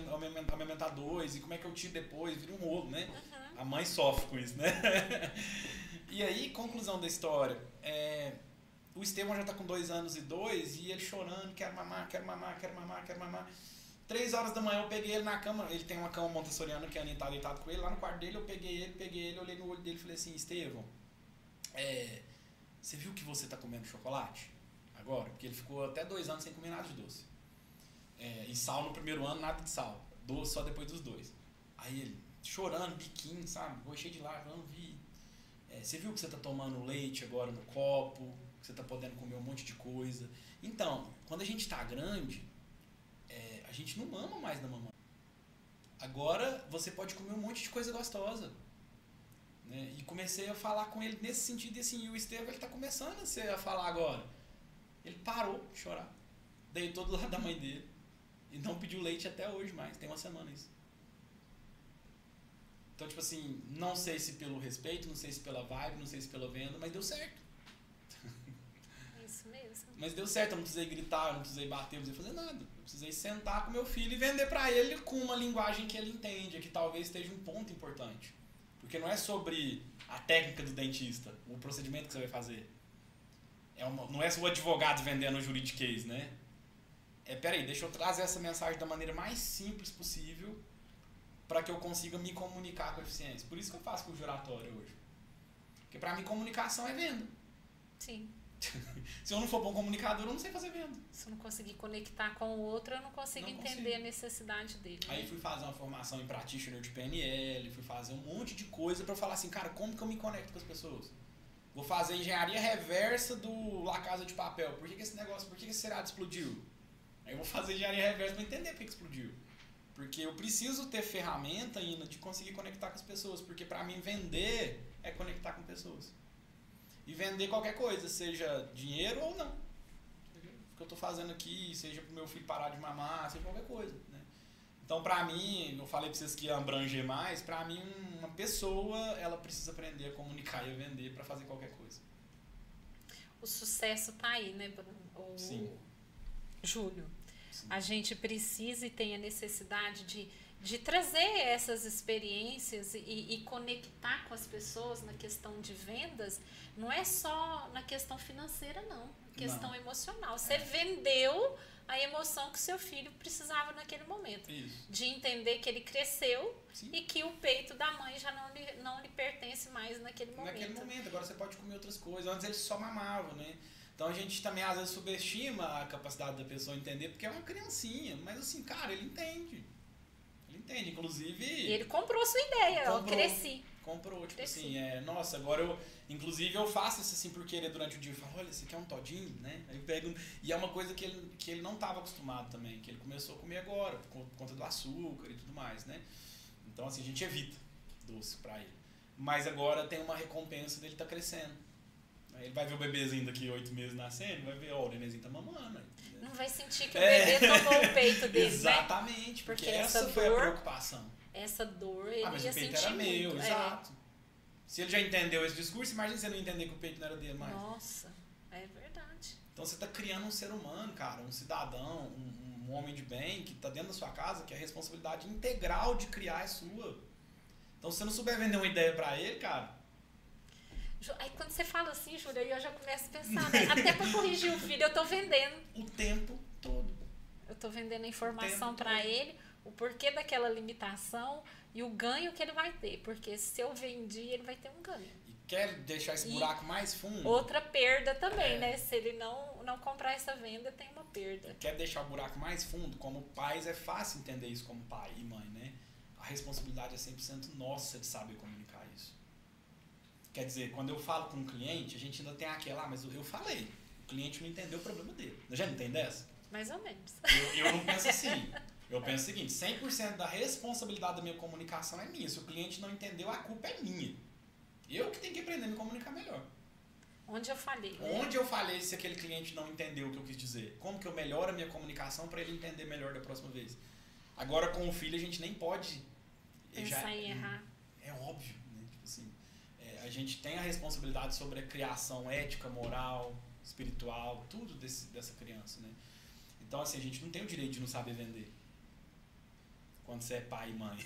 amamentar dois, e como é que eu tiro depois, vira um rolo, né? Uhum. A mãe sofre com isso, né? e aí, conclusão da história. É, o Estevão já tá com dois anos e dois, e ele chorando, quero mamar, quero mamar, quero mamar, quero mamar. Três horas da manhã eu peguei ele na cama, ele tem uma cama montessoriana que a Aninha tá deitado com ele, lá no quarto dele eu peguei ele, peguei ele, olhei no olho dele e falei assim, Estevão, é, você viu que você tá comendo chocolate? Agora? Porque ele ficou até dois anos sem comer nada de doce. É, e sal no primeiro ano, nada de sal. Doce só depois dos dois. Aí ele, chorando, biquinho, sabe? Vou cheio de lágrimas, não vi. É, você viu que você tá tomando leite agora no copo, que você tá podendo comer um monte de coisa. Então, quando a gente tá grande, é, a gente não mama mais da mamãe. Agora você pode comer um monte de coisa gostosa. Né? E comecei a falar com ele nesse sentido, e assim, e o Estevam ele tá começando a falar agora. Ele parou de chorar. Deitou do lado da mãe dele. E não pediu leite até hoje mais. Tem uma semana isso. Então, tipo assim, não sei se pelo respeito, não sei se pela vibe, não sei se pela venda, mas deu certo. Isso mesmo. Mas deu certo, eu não precisei gritar, eu não precisei bater, eu não precisei fazer nada. Eu precisei sentar com meu filho e vender pra ele com uma linguagem que ele entende, que talvez esteja um ponto importante. Porque não é sobre a técnica do dentista, o procedimento que você vai fazer. É uma, não é o advogado vendendo o juridiquês, né? É, peraí, deixa eu trazer essa mensagem da maneira mais simples possível para que eu consiga me comunicar com eficiência. Por isso que eu faço com o juratório hoje. Porque pra mim comunicação é venda. Sim. Se eu não for bom comunicador, eu não sei fazer venda. Se eu não conseguir conectar com o outro, eu não consigo Não entender consigo. a necessidade dele. né? Aí fui fazer uma formação em practitioner de PNL, fui fazer um monte de coisa pra falar assim, cara, como que eu me conecto com as pessoas? Vou fazer engenharia reversa do La Casa de Papel. Por que, que esse negócio, por que, que esse seriado explodiu? Aí eu vou fazer engenharia reversa pra entender por que, que explodiu. Porque eu preciso ter ferramenta ainda de conseguir conectar com as pessoas. Porque pra mim vender é conectar com pessoas. E vender qualquer coisa, seja dinheiro ou não. O que eu tô fazendo aqui, seja pro meu filho parar de mamar, seja qualquer coisa. Né? Então, pra mim, eu falei pra vocês que ia abranger mais, pra mim, uma pessoa, ela precisa aprender a comunicar e a vender pra fazer qualquer coisa. O sucesso tá aí, né, Bruno? O... Sim. Júlio, Sim. a gente precisa e tem a necessidade de, de trazer essas experiências e, e conectar com as pessoas na questão de vendas. Não é só na questão financeira, não. Questão Não. emocional. Você É. vendeu a emoção que seu filho precisava naquele momento. Isso. De entender que ele cresceu Sim. e que o peito da mãe já não lhe, não lhe pertence mais naquele momento. Naquele momento, agora você pode comer outras coisas. Antes eles só mamavam, né? Então a gente também às vezes subestima a capacidade da pessoa entender, porque é uma criancinha. Mas assim, cara, ele entende. Ele entende. Inclusive. E ele comprou sua ideia, eu Comprou. cresci. Comprou, tipo Cresci. assim, é, nossa, agora eu, inclusive eu faço isso assim por querer durante o dia, eu falo, olha, esse aqui é um todinho, né? Aí eu pego, e é uma coisa que ele, que ele não estava acostumado também, que ele começou a comer agora, por con- por conta do açúcar e tudo mais, né? Então assim, a gente evita doce pra ele. Mas agora tem uma recompensa dele tá crescendo. Ele vai ver o bebezinho daqui oito meses nascendo, vai ver, ó, o nenenzinho tá mamando. né? Não vai sentir que o É. bebê tomou o peito dele, né? Exatamente, porque, Porque essa, essa foi a dor- preocupação. Essa dor ele Ah, mas ia o peito sentir era meu, muito. é. exato. Se ele já entendeu esse discurso, imagina você não entender que o peito não era dele mais. Nossa, é verdade. Então você está criando um ser humano, cara, um cidadão, um, um homem de bem que está dentro da sua casa, que a responsabilidade integral de criar é sua. Então se você não souber vender uma ideia pra ele, cara, Aí quando você fala assim, Júlia, aí eu já começo a pensar, né? Até pra corrigir o filho, eu tô vendendo. o tempo todo. Eu tô vendendo a informação todo. ele, o porquê daquela limitação e o ganho que ele vai ter. Porque se eu vendi, ele vai ter um ganho. E quer deixar esse E buraco mais fundo, Outra perda também, É. né? Se ele não, não comprar essa venda, tem uma perda. quer deixar o buraco mais fundo, como pais é fácil entender isso como pai e mãe, né? A responsabilidade é 100% nossa de saber isso. Quer dizer, quando eu falo com um cliente, a gente ainda tem aquela, ah, mas eu falei. O cliente não entendeu o problema dele. Já não tem dessa? Mais ou menos. Eu, eu não penso assim. Eu penso o seguinte: 100% da responsabilidade da minha comunicação é minha. Se o cliente não entendeu, a culpa é minha. Eu que tenho que aprender a me comunicar melhor. Onde eu falei. né? Onde eu falei se aquele cliente não entendeu o que eu quis dizer? Como que eu melhoro a minha comunicação para ele entender melhor da próxima vez? Agora, com o filho, a gente nem pode. Pensar em errar. É óbvio, né? Tipo assim, é, a gente tem a responsabilidade sobre a criação ética, moral, espiritual, tudo desse, dessa criança, né? Então, assim, a gente não tem o direito de não saber vender. Quando você é pai e mãe.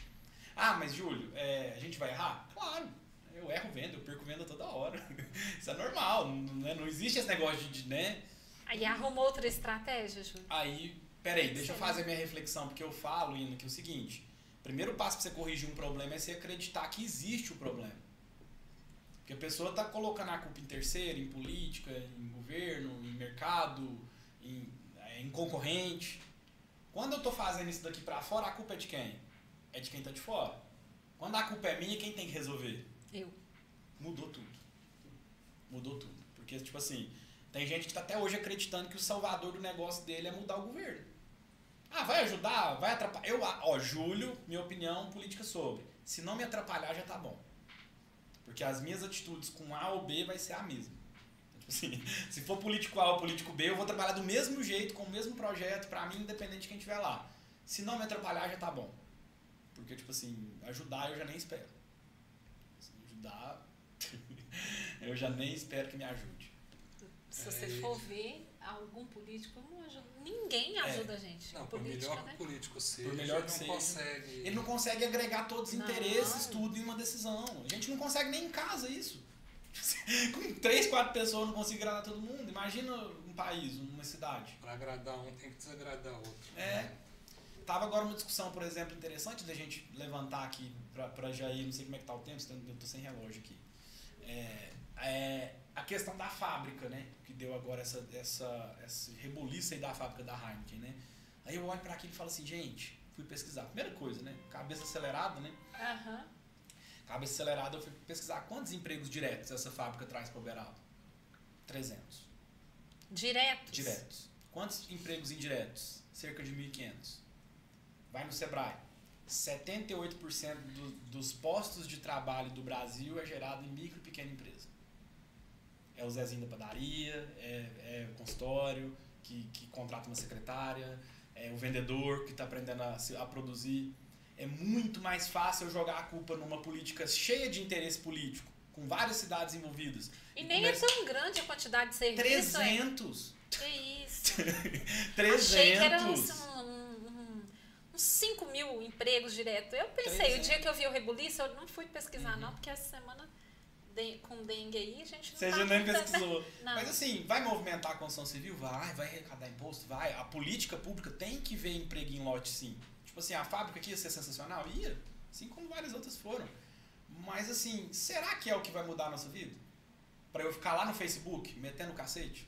ah, mas Júlio, é, a gente vai errar? Claro. Eu erro venda, eu perco venda toda hora. Isso é normal, não, né? não existe esse negócio de, né? Aí arruma outra estratégia, Júlio. Aí, peraí, deixa eu fazer minha reflexão, porque eu falo, Ina, que é o seguinte: primeiro passo pra você corrigir um problema é você acreditar que existe o problema. Porque a pessoa tá colocando a culpa em terceiro, em política, em governo, em mercado, em, é, em concorrente. Quando eu tô fazendo isso daqui pra fora, a culpa é de quem? É de quem tá de fora. Quando a culpa é minha, quem tem que resolver? Eu. mudou tudo. Mudou tudo. Porque, tipo assim, tem gente que tá até hoje acreditando que o salvador do negócio dele é mudar o governo. Ah, vai ajudar? Vai atrapalhar? Eu, ó, Júlio, minha opinião política sobre. Se não me atrapalhar, já tá bom. Porque as minhas atitudes com A ou B vai ser a mesma. Tipo assim, se for político A ou político B, eu vou trabalhar do mesmo jeito, com o mesmo projeto, pra mim, independente de quem estiver lá. Se não me atrapalhar, já tá bom. Porque, tipo assim, ajudar eu já nem espero. Se ajudar, eu já nem espero que me ajude. Se É, você e- for ver, algum político não ajuda. Ninguém ajuda a gente. Não, por política, melhor que né? o político seja, Por melhor ele que não seja. consegue. Ele não consegue agregar todos os Não. interesses, tudo em uma decisão. A gente não consegue nem em casa isso. Com três, quatro pessoas eu não consigo agradar todo mundo. Imagina um país, uma cidade. Pra agradar um tem que desagradar outro. É. Tava agora uma discussão, por exemplo, interessante da gente levantar aqui pra, pra Jair, não sei como é que tá o tempo, eu tô sem relógio aqui. É, é, a questão da fábrica, né? Que deu agora essa, essa, esse rebuliço aí da fábrica da Heineken, né? Aí eu olho pra aquilo e falo assim, gente, fui pesquisar. Primeira coisa, né? Cabeça acelerada, né? Aham. Cabeça acelerada, eu fui pesquisar quantos empregos diretos essa fábrica traz para o Beraldo? 300. Diretos. Diretos. Quantos empregos indiretos? Cerca de 1.500. Vai no Sebrae. 78% do, dos postos de trabalho do Brasil é gerado em micro e pequena empresa. É o Zezinho da padaria, é, é o consultório, que, que contrata uma secretária, é, o vendedor que está aprendendo a, a produzir. É muito mais fácil eu jogar a culpa numa política cheia de interesse político, com várias cidades envolvidas. E nem é tão grande a quantidade de serviço. é. 300! Que isso. 300! Achei que era uns, um, um- uns 5 mil empregos direto. Eu pensei, 300. o dia que eu vi o Rebuliço, eu não fui pesquisar, Uhum. não, porque essa semana de- com dengue aí, a gente não Você tá já nem pesquisou. Não. Mas assim, vai movimentar a construção civil? Vai, vai arrecadar imposto? Vai. A política pública tem que ver emprego em lote, sim. Tipo assim, a fábrica aqui ia ser sensacional? Ia. Assim como várias outras foram. Mas assim, será que é o que vai mudar a nossa vida? Pra eu ficar lá no Facebook, metendo o cacete?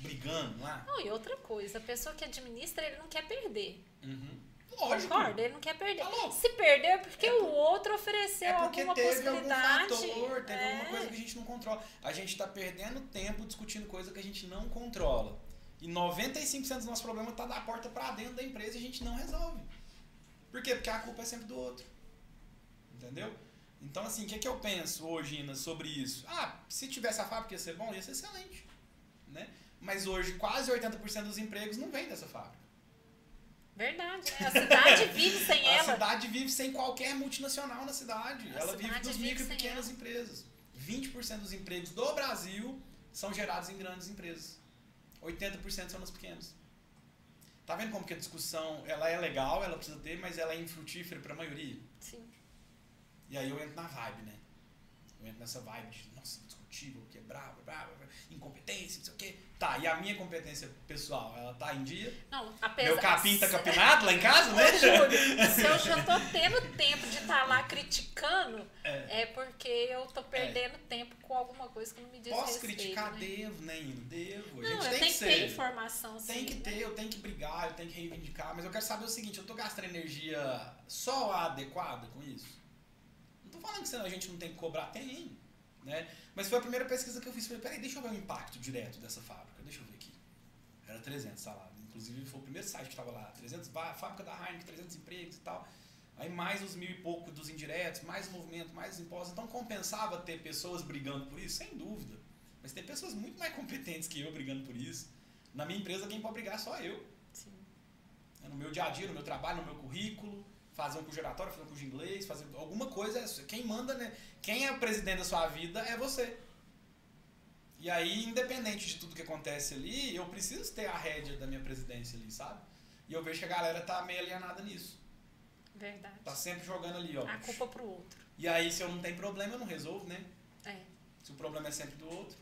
Brigando lá? Não, e outra coisa, a pessoa que administra, ele não quer perder. Uhum. Lógico. Concorda? Ele não quer perder. Tá. Se perdeu é porque É o por- outro ofereceu É porque alguma teve algum possibilidade. fator, teve É. alguma coisa que a gente não controla. A gente está perdendo tempo discutindo coisa que a gente não controla. E 95% dos nossos problemas tá da porta para dentro da empresa e a gente não resolve. Por quê? Porque a culpa é sempre do outro. Entendeu? Então, assim, o que, que eu penso hoje, Ina, sobre isso? Ah, se tivesse a fábrica ia ser bom, ia ser excelente. Né? Mas hoje, quase 80% dos empregos não vem dessa fábrica. Verdade, né? A cidade vive sem A ela. cidade vive sem qualquer multinacional na cidade. A ela vive cidade dos vive micro e pequenas empresas. 20% dos empregos do Brasil são gerados em grandes empresas. 80% são nas pequenas. Tá vendo como que a discussão ela é legal, ela precisa ter, mas ela é infrutífera para a maioria? Sim. E aí eu entro na vibe, né? Entro nessa vibe de, nossa, discutível, que é bravo, bravo, incompetência, não sei o quê. Tá, e a minha competência pessoal, ela tá em dia? Não, apesar... Meu capim tá capinado lá em casa, né? Júlio, se eu já tô tendo tempo de estar lá criticando, É. é. porque eu tô perdendo tempo com alguma coisa que não me diz Posso respeito, criticar? né? Devo, né, Ino? Devo. Não, gente eu tem tenho que ser. ter informação, sim. Tem que né? ter, eu tenho que brigar, eu tenho que reivindicar, mas eu quero saber o seguinte, eu tô gastando energia só adequada com isso? Tô falando que senão a gente não tem que cobrar, tem, né? Mas foi a primeira pesquisa que eu fiz, falei, peraí, deixa eu ver o impacto direto dessa fábrica, deixa eu ver aqui. Era 300 salários, inclusive foi o primeiro site que tava lá, 300, va- fábrica da Heineken, 300 empregos e tal. Aí mais os mil e pouco dos indiretos, mais o movimento, mais os impostos. Então compensava ter pessoas brigando por isso? Sem dúvida. Mas tem pessoas muito mais competentes que eu brigando por isso. Na minha empresa, quem pode brigar é só eu. Sim. É No meu dia a dia, no meu trabalho, no meu currículo, fazer um curso de oratório, fazer um curso de inglês, fazer alguma coisa. Quem manda, né? Quem é o presidente da sua vida é você. E aí, independente de tudo que acontece ali, eu preciso ter a rédea da minha presidência ali, sabe? E eu vejo que a galera tá meio alienada nisso. Verdade. Tá sempre jogando ali, ó. A culpa pro outro. E aí, se eu não tenho problema, eu não resolvo, né? É. Se o problema é sempre do outro,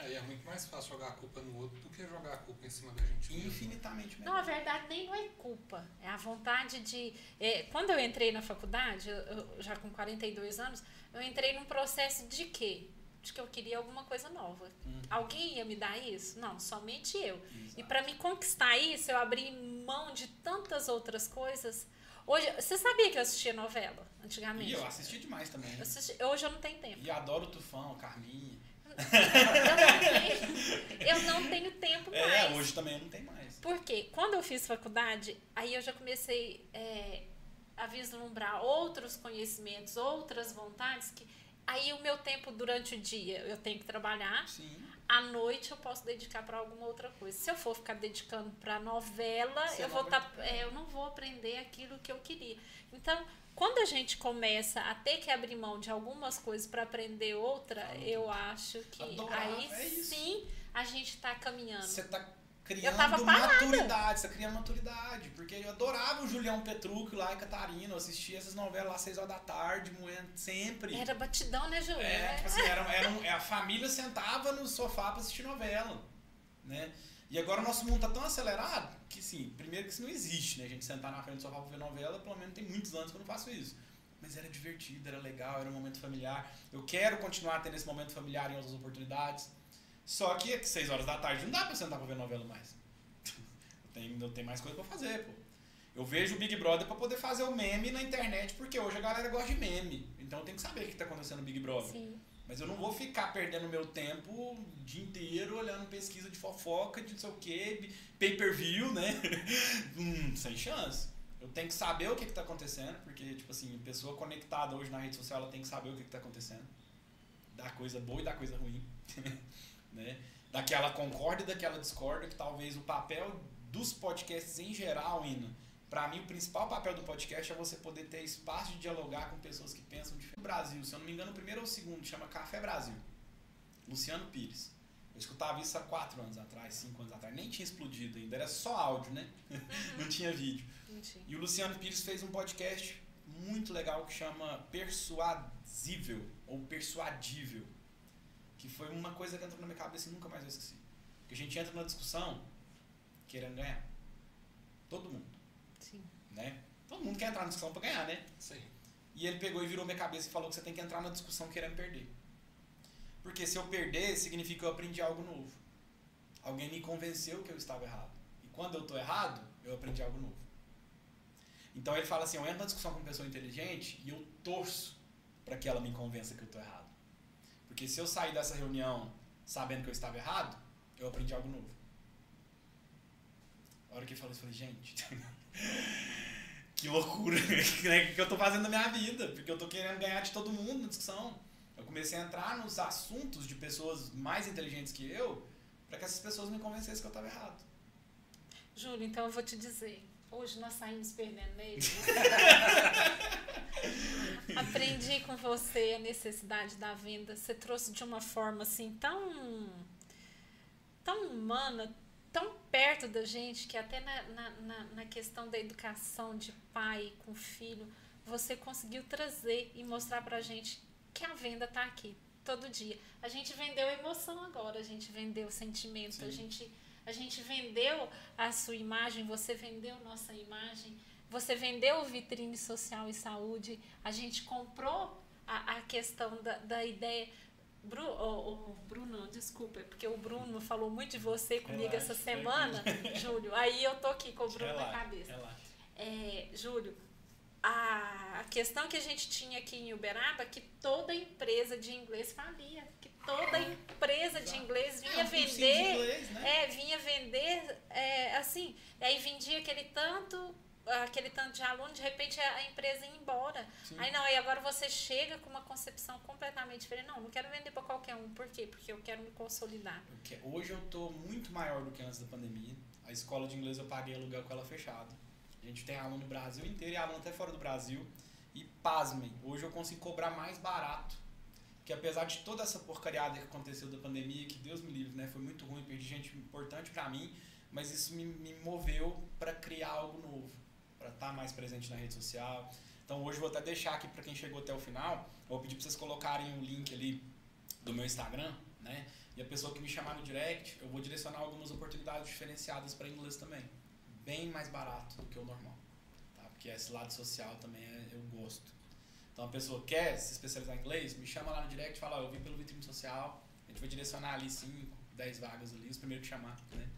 Aí é muito mais fácil jogar a culpa no outro do que jogar a culpa em cima da gente mesmo. infinitamente Não, a melhor. verdade nem não é culpa. É a vontade de. é, quando eu entrei na faculdade, eu- eu, já com 42 anos, eu entrei num processo de quê? De que eu queria alguma coisa nova. Hum. Alguém ia me dar isso? Não, somente eu. E Exato. para me conquistar isso, eu abri mão de tantas outras coisas. Hoje, você sabia que eu assistia novela antigamente? E eu assisti demais também. Eu assisti- hoje eu não tenho tempo. E adoro o Tufão, Carminha. Eu não tenho, eu não tenho tempo mais. É, hoje também eu não tenho mais. Porque quando eu fiz faculdade, aí eu já comecei é, a vislumbrar outros conhecimentos, outras vontades que aí o meu tempo durante o dia eu tenho que trabalhar, Sim. à noite eu posso dedicar para alguma outra coisa. Se eu for ficar dedicando para novela, Você eu vou tá, é, eu não vou aprender aquilo que eu queria. Então, quando a gente começa a ter que abrir mão de algumas coisas para aprender outra, Ah, eu acho que Adorava, aí é sim a gente está caminhando. Você tá tava criando maturidade, você tá criando maturidade. Porque eu adorava o Julião Petrucci lá em Catarina, eu assistia essas novelas lá às 6 horas da tarde, moendo sempre. Era batidão, né, Júlia? É, tipo assim, era, era um- a família sentava no sofá pra assistir novela, né? E agora o nosso mundo tá tão acelerado que, sim, primeiro que isso não existe, né? A gente sentar na frente do sofá pra ver novela, pelo menos tem muitos anos que eu não faço isso. Mas era divertido, era legal, era um momento familiar. Eu quero continuar tendo esse momento familiar em outras oportunidades. Só que às 6 horas da tarde não dá pra sentar pra ver novela mais. Eu tenho, eu tenho mais coisa pra fazer, pô. Eu vejo o Big Brother pra poder fazer o meme na internet, porque hoje a galera gosta de meme. Então eu tenho que saber o que tá acontecendo no Big Brother. Sim. Mas eu não vou ficar perdendo meu tempo o dia inteiro olhando pesquisa de fofoca, de não sei o que, pay-per-view, né? hum, sem chance. Eu tenho que saber o que está acontecendo, porque, tipo assim, pessoa conectada hoje na rede social, ela tem que saber o que está acontecendo. Da coisa boa e da coisa ruim. né? Daquela concorda e daquela discorda, que talvez o papel dos podcasts em geral, Ina, para mim o principal papel do podcast é você poder ter espaço de dialogar com pessoas que pensam diferente. No Brasil, se eu não me engano, o primeiro ou o segundo chama Café Brasil. Luciano Pires. Eu escutava isso há quatro anos atrás, cinco anos atrás. Nem tinha explodido ainda, era só áudio, né? Uhum. não tinha vídeo. E o Luciano Pires fez um podcast muito legal que chama Persuasível ou Persuadível. Que foi uma coisa que entrou na minha cabeça e nunca mais eu esqueci. Que a gente entra numa discussão querendo ganhar. Todo mundo. Né? Todo mundo quer entrar na discussão para ganhar, né? Sim. E ele pegou e virou minha cabeça e falou que você tem que entrar na discussão querendo perder. Porque se eu perder, significa que eu aprendi algo novo. Alguém me convenceu que eu estava errado. E quando eu estou errado, eu aprendi algo novo. Então ele fala assim: eu entro na discussão com uma pessoa inteligente e eu torço para que ela me convença que eu estou errado. Porque se eu sair dessa reunião sabendo que eu estava errado, eu aprendi algo novo. A hora que ele falou isso, eu falei: gente, que loucura né, que eu estou fazendo na minha vida. Porque eu estou querendo ganhar de todo mundo na discussão. Eu comecei a entrar nos assuntos de pessoas mais inteligentes que eu para que essas pessoas me convencessem que eu estava errado. Júlio, então eu vou te dizer. Hoje nós saímos perdendo nele. Aprendi com você a necessidade da venda. Você trouxe de uma forma assim tão, tão humana, tão perto da gente, que até na, na, na questão da educação de pai com filho, você conseguiu trazer e mostrar pra gente que a venda tá aqui todo dia. A gente vendeu emoção agora, a gente vendeu sentimento, Sim. a gente a gente vendeu a sua imagem, você vendeu nossa imagem, você vendeu o vitrine social e saúde, a gente comprou a, a questão da, da ideia. Bru, oh, oh, Bruno, desculpa, é porque o Bruno falou muito de você comigo relaxa, essa semana, Júlio. Aí eu tô aqui com o Bruno relaxa, na cabeça. É, Júlio, a questão que a gente tinha aqui em Uberaba que toda empresa de inglês falia toda empresa de inglês vinha é, vender, inglês, né? é, vinha vender, é, assim, aí vendia aquele tanto, aquele tanto de aluno, de repente a empresa ia embora. Sim. Aí não, aí agora você chega com uma concepção completamente diferente. Não, não quero vender para qualquer um. Por quê? Porque eu quero me consolidar. Hoje eu tô muito maior do que antes da pandemia. A escola de inglês eu paguei aluguel com ela fechada. A gente tem aluno no Brasil inteiro e aluno até fora do Brasil. E pasmem, hoje eu consigo cobrar mais barato que apesar de toda essa porcariada que aconteceu da pandemia, que Deus me livre, né, foi muito ruim, perdi gente importante para mim, mas isso me, me moveu para criar algo novo, para estar tá mais presente na rede social. Então hoje vou até deixar aqui para quem chegou até o final, vou pedir para vocês colocarem o link ali do meu Instagram, né? E a pessoa que me chamar no direct, eu vou direcionar algumas oportunidades diferenciadas para inglês também, bem mais barato do que o normal, tá? Porque esse lado social também é, eu gosto. Então a pessoa quer se especializar em inglês, me chama lá no direct fala, oh, eu vim pelo vitrine social, a gente vai direcionar ali 5, 10 vagas ali, os primeiros que chamar, né?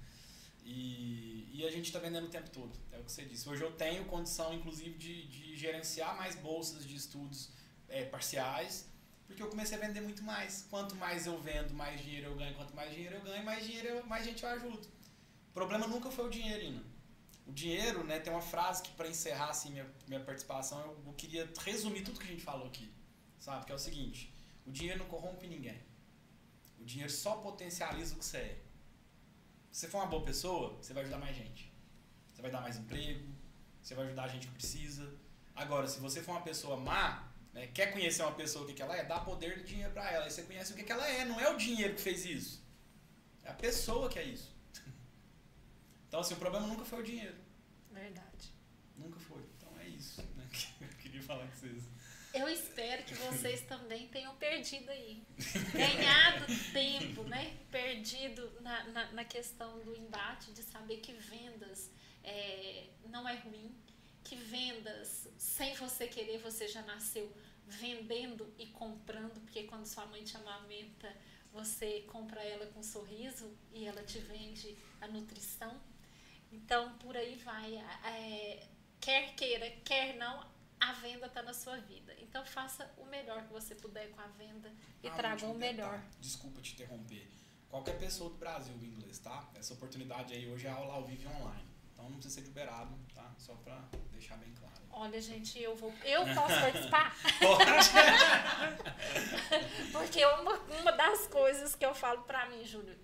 E, e a gente está vendendo o tempo todo, é o que você disse. Hoje eu tenho condição, inclusive, de, de gerenciar mais bolsas de estudos é, parciais, porque eu comecei a vender muito mais. Quanto mais eu vendo, mais dinheiro eu ganho. Quanto mais dinheiro eu ganho, mais dinheiro eu, mais gente eu ajudo. O problema nunca foi o dinheiro, Ina. O dinheiro, né, tem uma frase que para encerrar assim minha, minha participação, eu, eu queria resumir tudo que a gente falou aqui, sabe? Que é o seguinte: o dinheiro não corrompe ninguém. O dinheiro só potencializa o que você é. Se você for uma boa pessoa, você vai ajudar mais gente. Você vai dar mais emprego, você vai ajudar a gente que precisa. Agora, se você for uma pessoa má, né, quer conhecer uma pessoa o que, que ela é, dá poder de dinheiro para ela. Aí você conhece o que, que ela é, não é o dinheiro que fez isso. É a pessoa que é isso. Então, assim, o problema nunca foi o dinheiro. Verdade. Nunca foi. Então é isso né, que eu queria falar vocês. Eu espero que vocês também tenham perdido aí. Ganhado tempo, né? Perdido na, na, na, questão do embate, de saber que vendas é, não é ruim, que vendas, sem você querer, você já nasceu vendendo e comprando, porque quando sua mãe te amamenta, você compra ela com um sorriso e ela te vende a nutrição então, por aí vai. É, quer queira, quer não, a venda está na sua vida. Então, faça o melhor que você puder com a venda e ah, traga o melhor. Detalhe. Desculpa te interromper. Qualquer pessoa do Brasil do inglês, tá? Essa oportunidade aí hoje é aula ao vivo online. Então, não precisa ser liberado, tá? Só para deixar bem claro. Olha, gente, eu vou. Eu posso participar? Pode! Porque uma, uma das coisas que eu falo para mim, Júlio,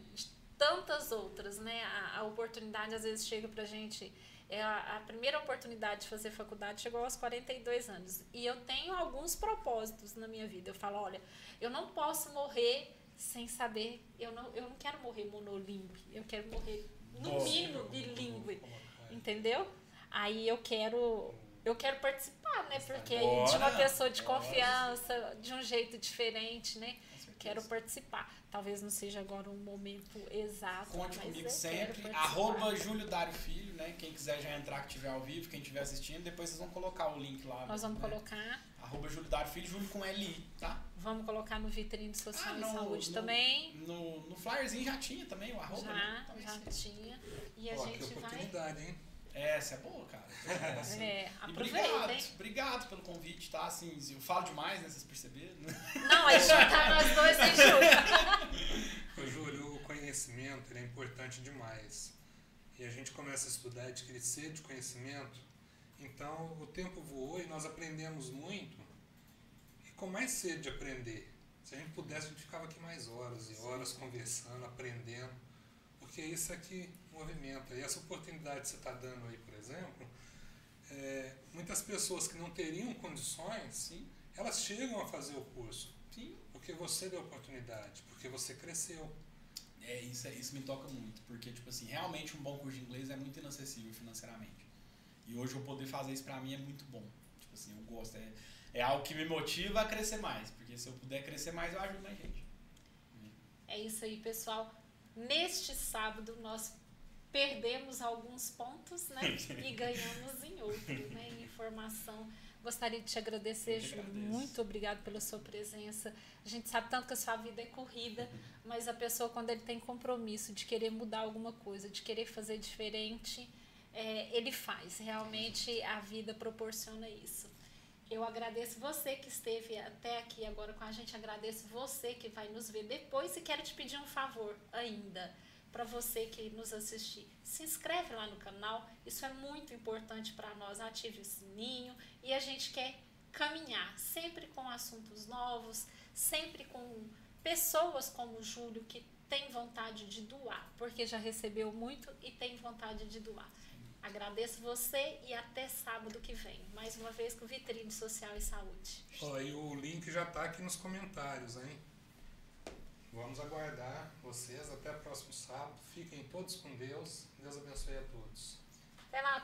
tantas outras, né? A, a oportunidade às vezes chega pra gente. É a, a primeira oportunidade de fazer faculdade chegou aos 42 anos. E eu tenho alguns propósitos na minha vida. Eu falo, olha, eu não posso morrer sem saber. Eu não, eu não quero morrer monolíngue. Eu quero morrer, no Nossa. mínimo, bilíngue. Entendeu? Aí eu quero. Eu quero participar, né? Porque aí de uma pessoa de confiança, de um jeito diferente, né? Quero participar. Talvez não seja agora um momento exato. Conte mas comigo eu sempre. Arroba Júlio Dário Filho, né? Quem quiser já entrar, que estiver ao vivo, quem estiver assistindo, depois vocês vão colocar o link lá. Nós vamos né? colocar. Arroba Júlio Dário Filho, Júlio com LI, tá? Vamos colocar no vitrine social Ah, e no- saúde no- também. No, no flyerzinho já tinha também o arroba, né? Já, Então, já esse- tinha. E a Ó, que gente vai. oportunidade, hein? Essa é boa, cara. É, E aproveita, obrigado, hein? obrigado pelo convite, tá? Assim, eu falo demais, né? Vocês perceberam? Não, aí juntar nós dois em junho. Ô, Júlio, o conhecimento ele é importante demais. E a gente começa a estudar e adquirir sede de conhecimento. Então, o tempo voou e nós aprendemos muito. E com mais sede de aprender. Se a gente pudesse, a gente ficava aqui mais horas e horas conversando, aprendendo. Porque isso aqui movimenta. E essa oportunidade que você está dando aí, por exemplo, é, muitas pessoas que não teriam condições, Sim, elas chegam a fazer o curso. sim. Porque você deu oportunidade, porque você cresceu. É, isso, é- isso me toca muito, porque, tipo assim, realmente um bom curso de inglês é muito inacessível financeiramente. E hoje eu poder fazer isso pra mim é muito bom. Tipo assim, eu gosto. É, é algo que me motiva a crescer mais, porque se eu puder crescer mais, eu ajudo mais gente. É isso aí, pessoal. Neste sábado nós perdemos alguns pontos, né? E ganhamos em outro, né? Em informação. Gostaria de te agradecer, Júlio. Muito obrigado pela sua presença. A gente sabe tanto que a sua vida é corrida, mas a pessoa, quando ele tem compromisso de querer mudar alguma coisa, de querer fazer diferente, é, ele faz. Realmente a vida proporciona isso. Eu agradeço você que esteve até aqui agora com a gente. Agradeço você que vai nos ver depois e quero te pedir um favor ainda para você que nos assistir. Se inscreve lá no canal, isso é muito importante para nós. Ative o sininho e a gente quer caminhar sempre com assuntos novos, sempre com pessoas como o Júlio que tem vontade de doar, porque já recebeu muito e tem vontade de doar. Agradeço você e até sábado que vem. Mais uma vez com Vitrine Social e Saúde. Ó, e o link já está aqui nos comentários, hein? Vamos aguardar vocês até o próximo sábado. Fiquem todos com Deus. Deus abençoe a todos. Até lá,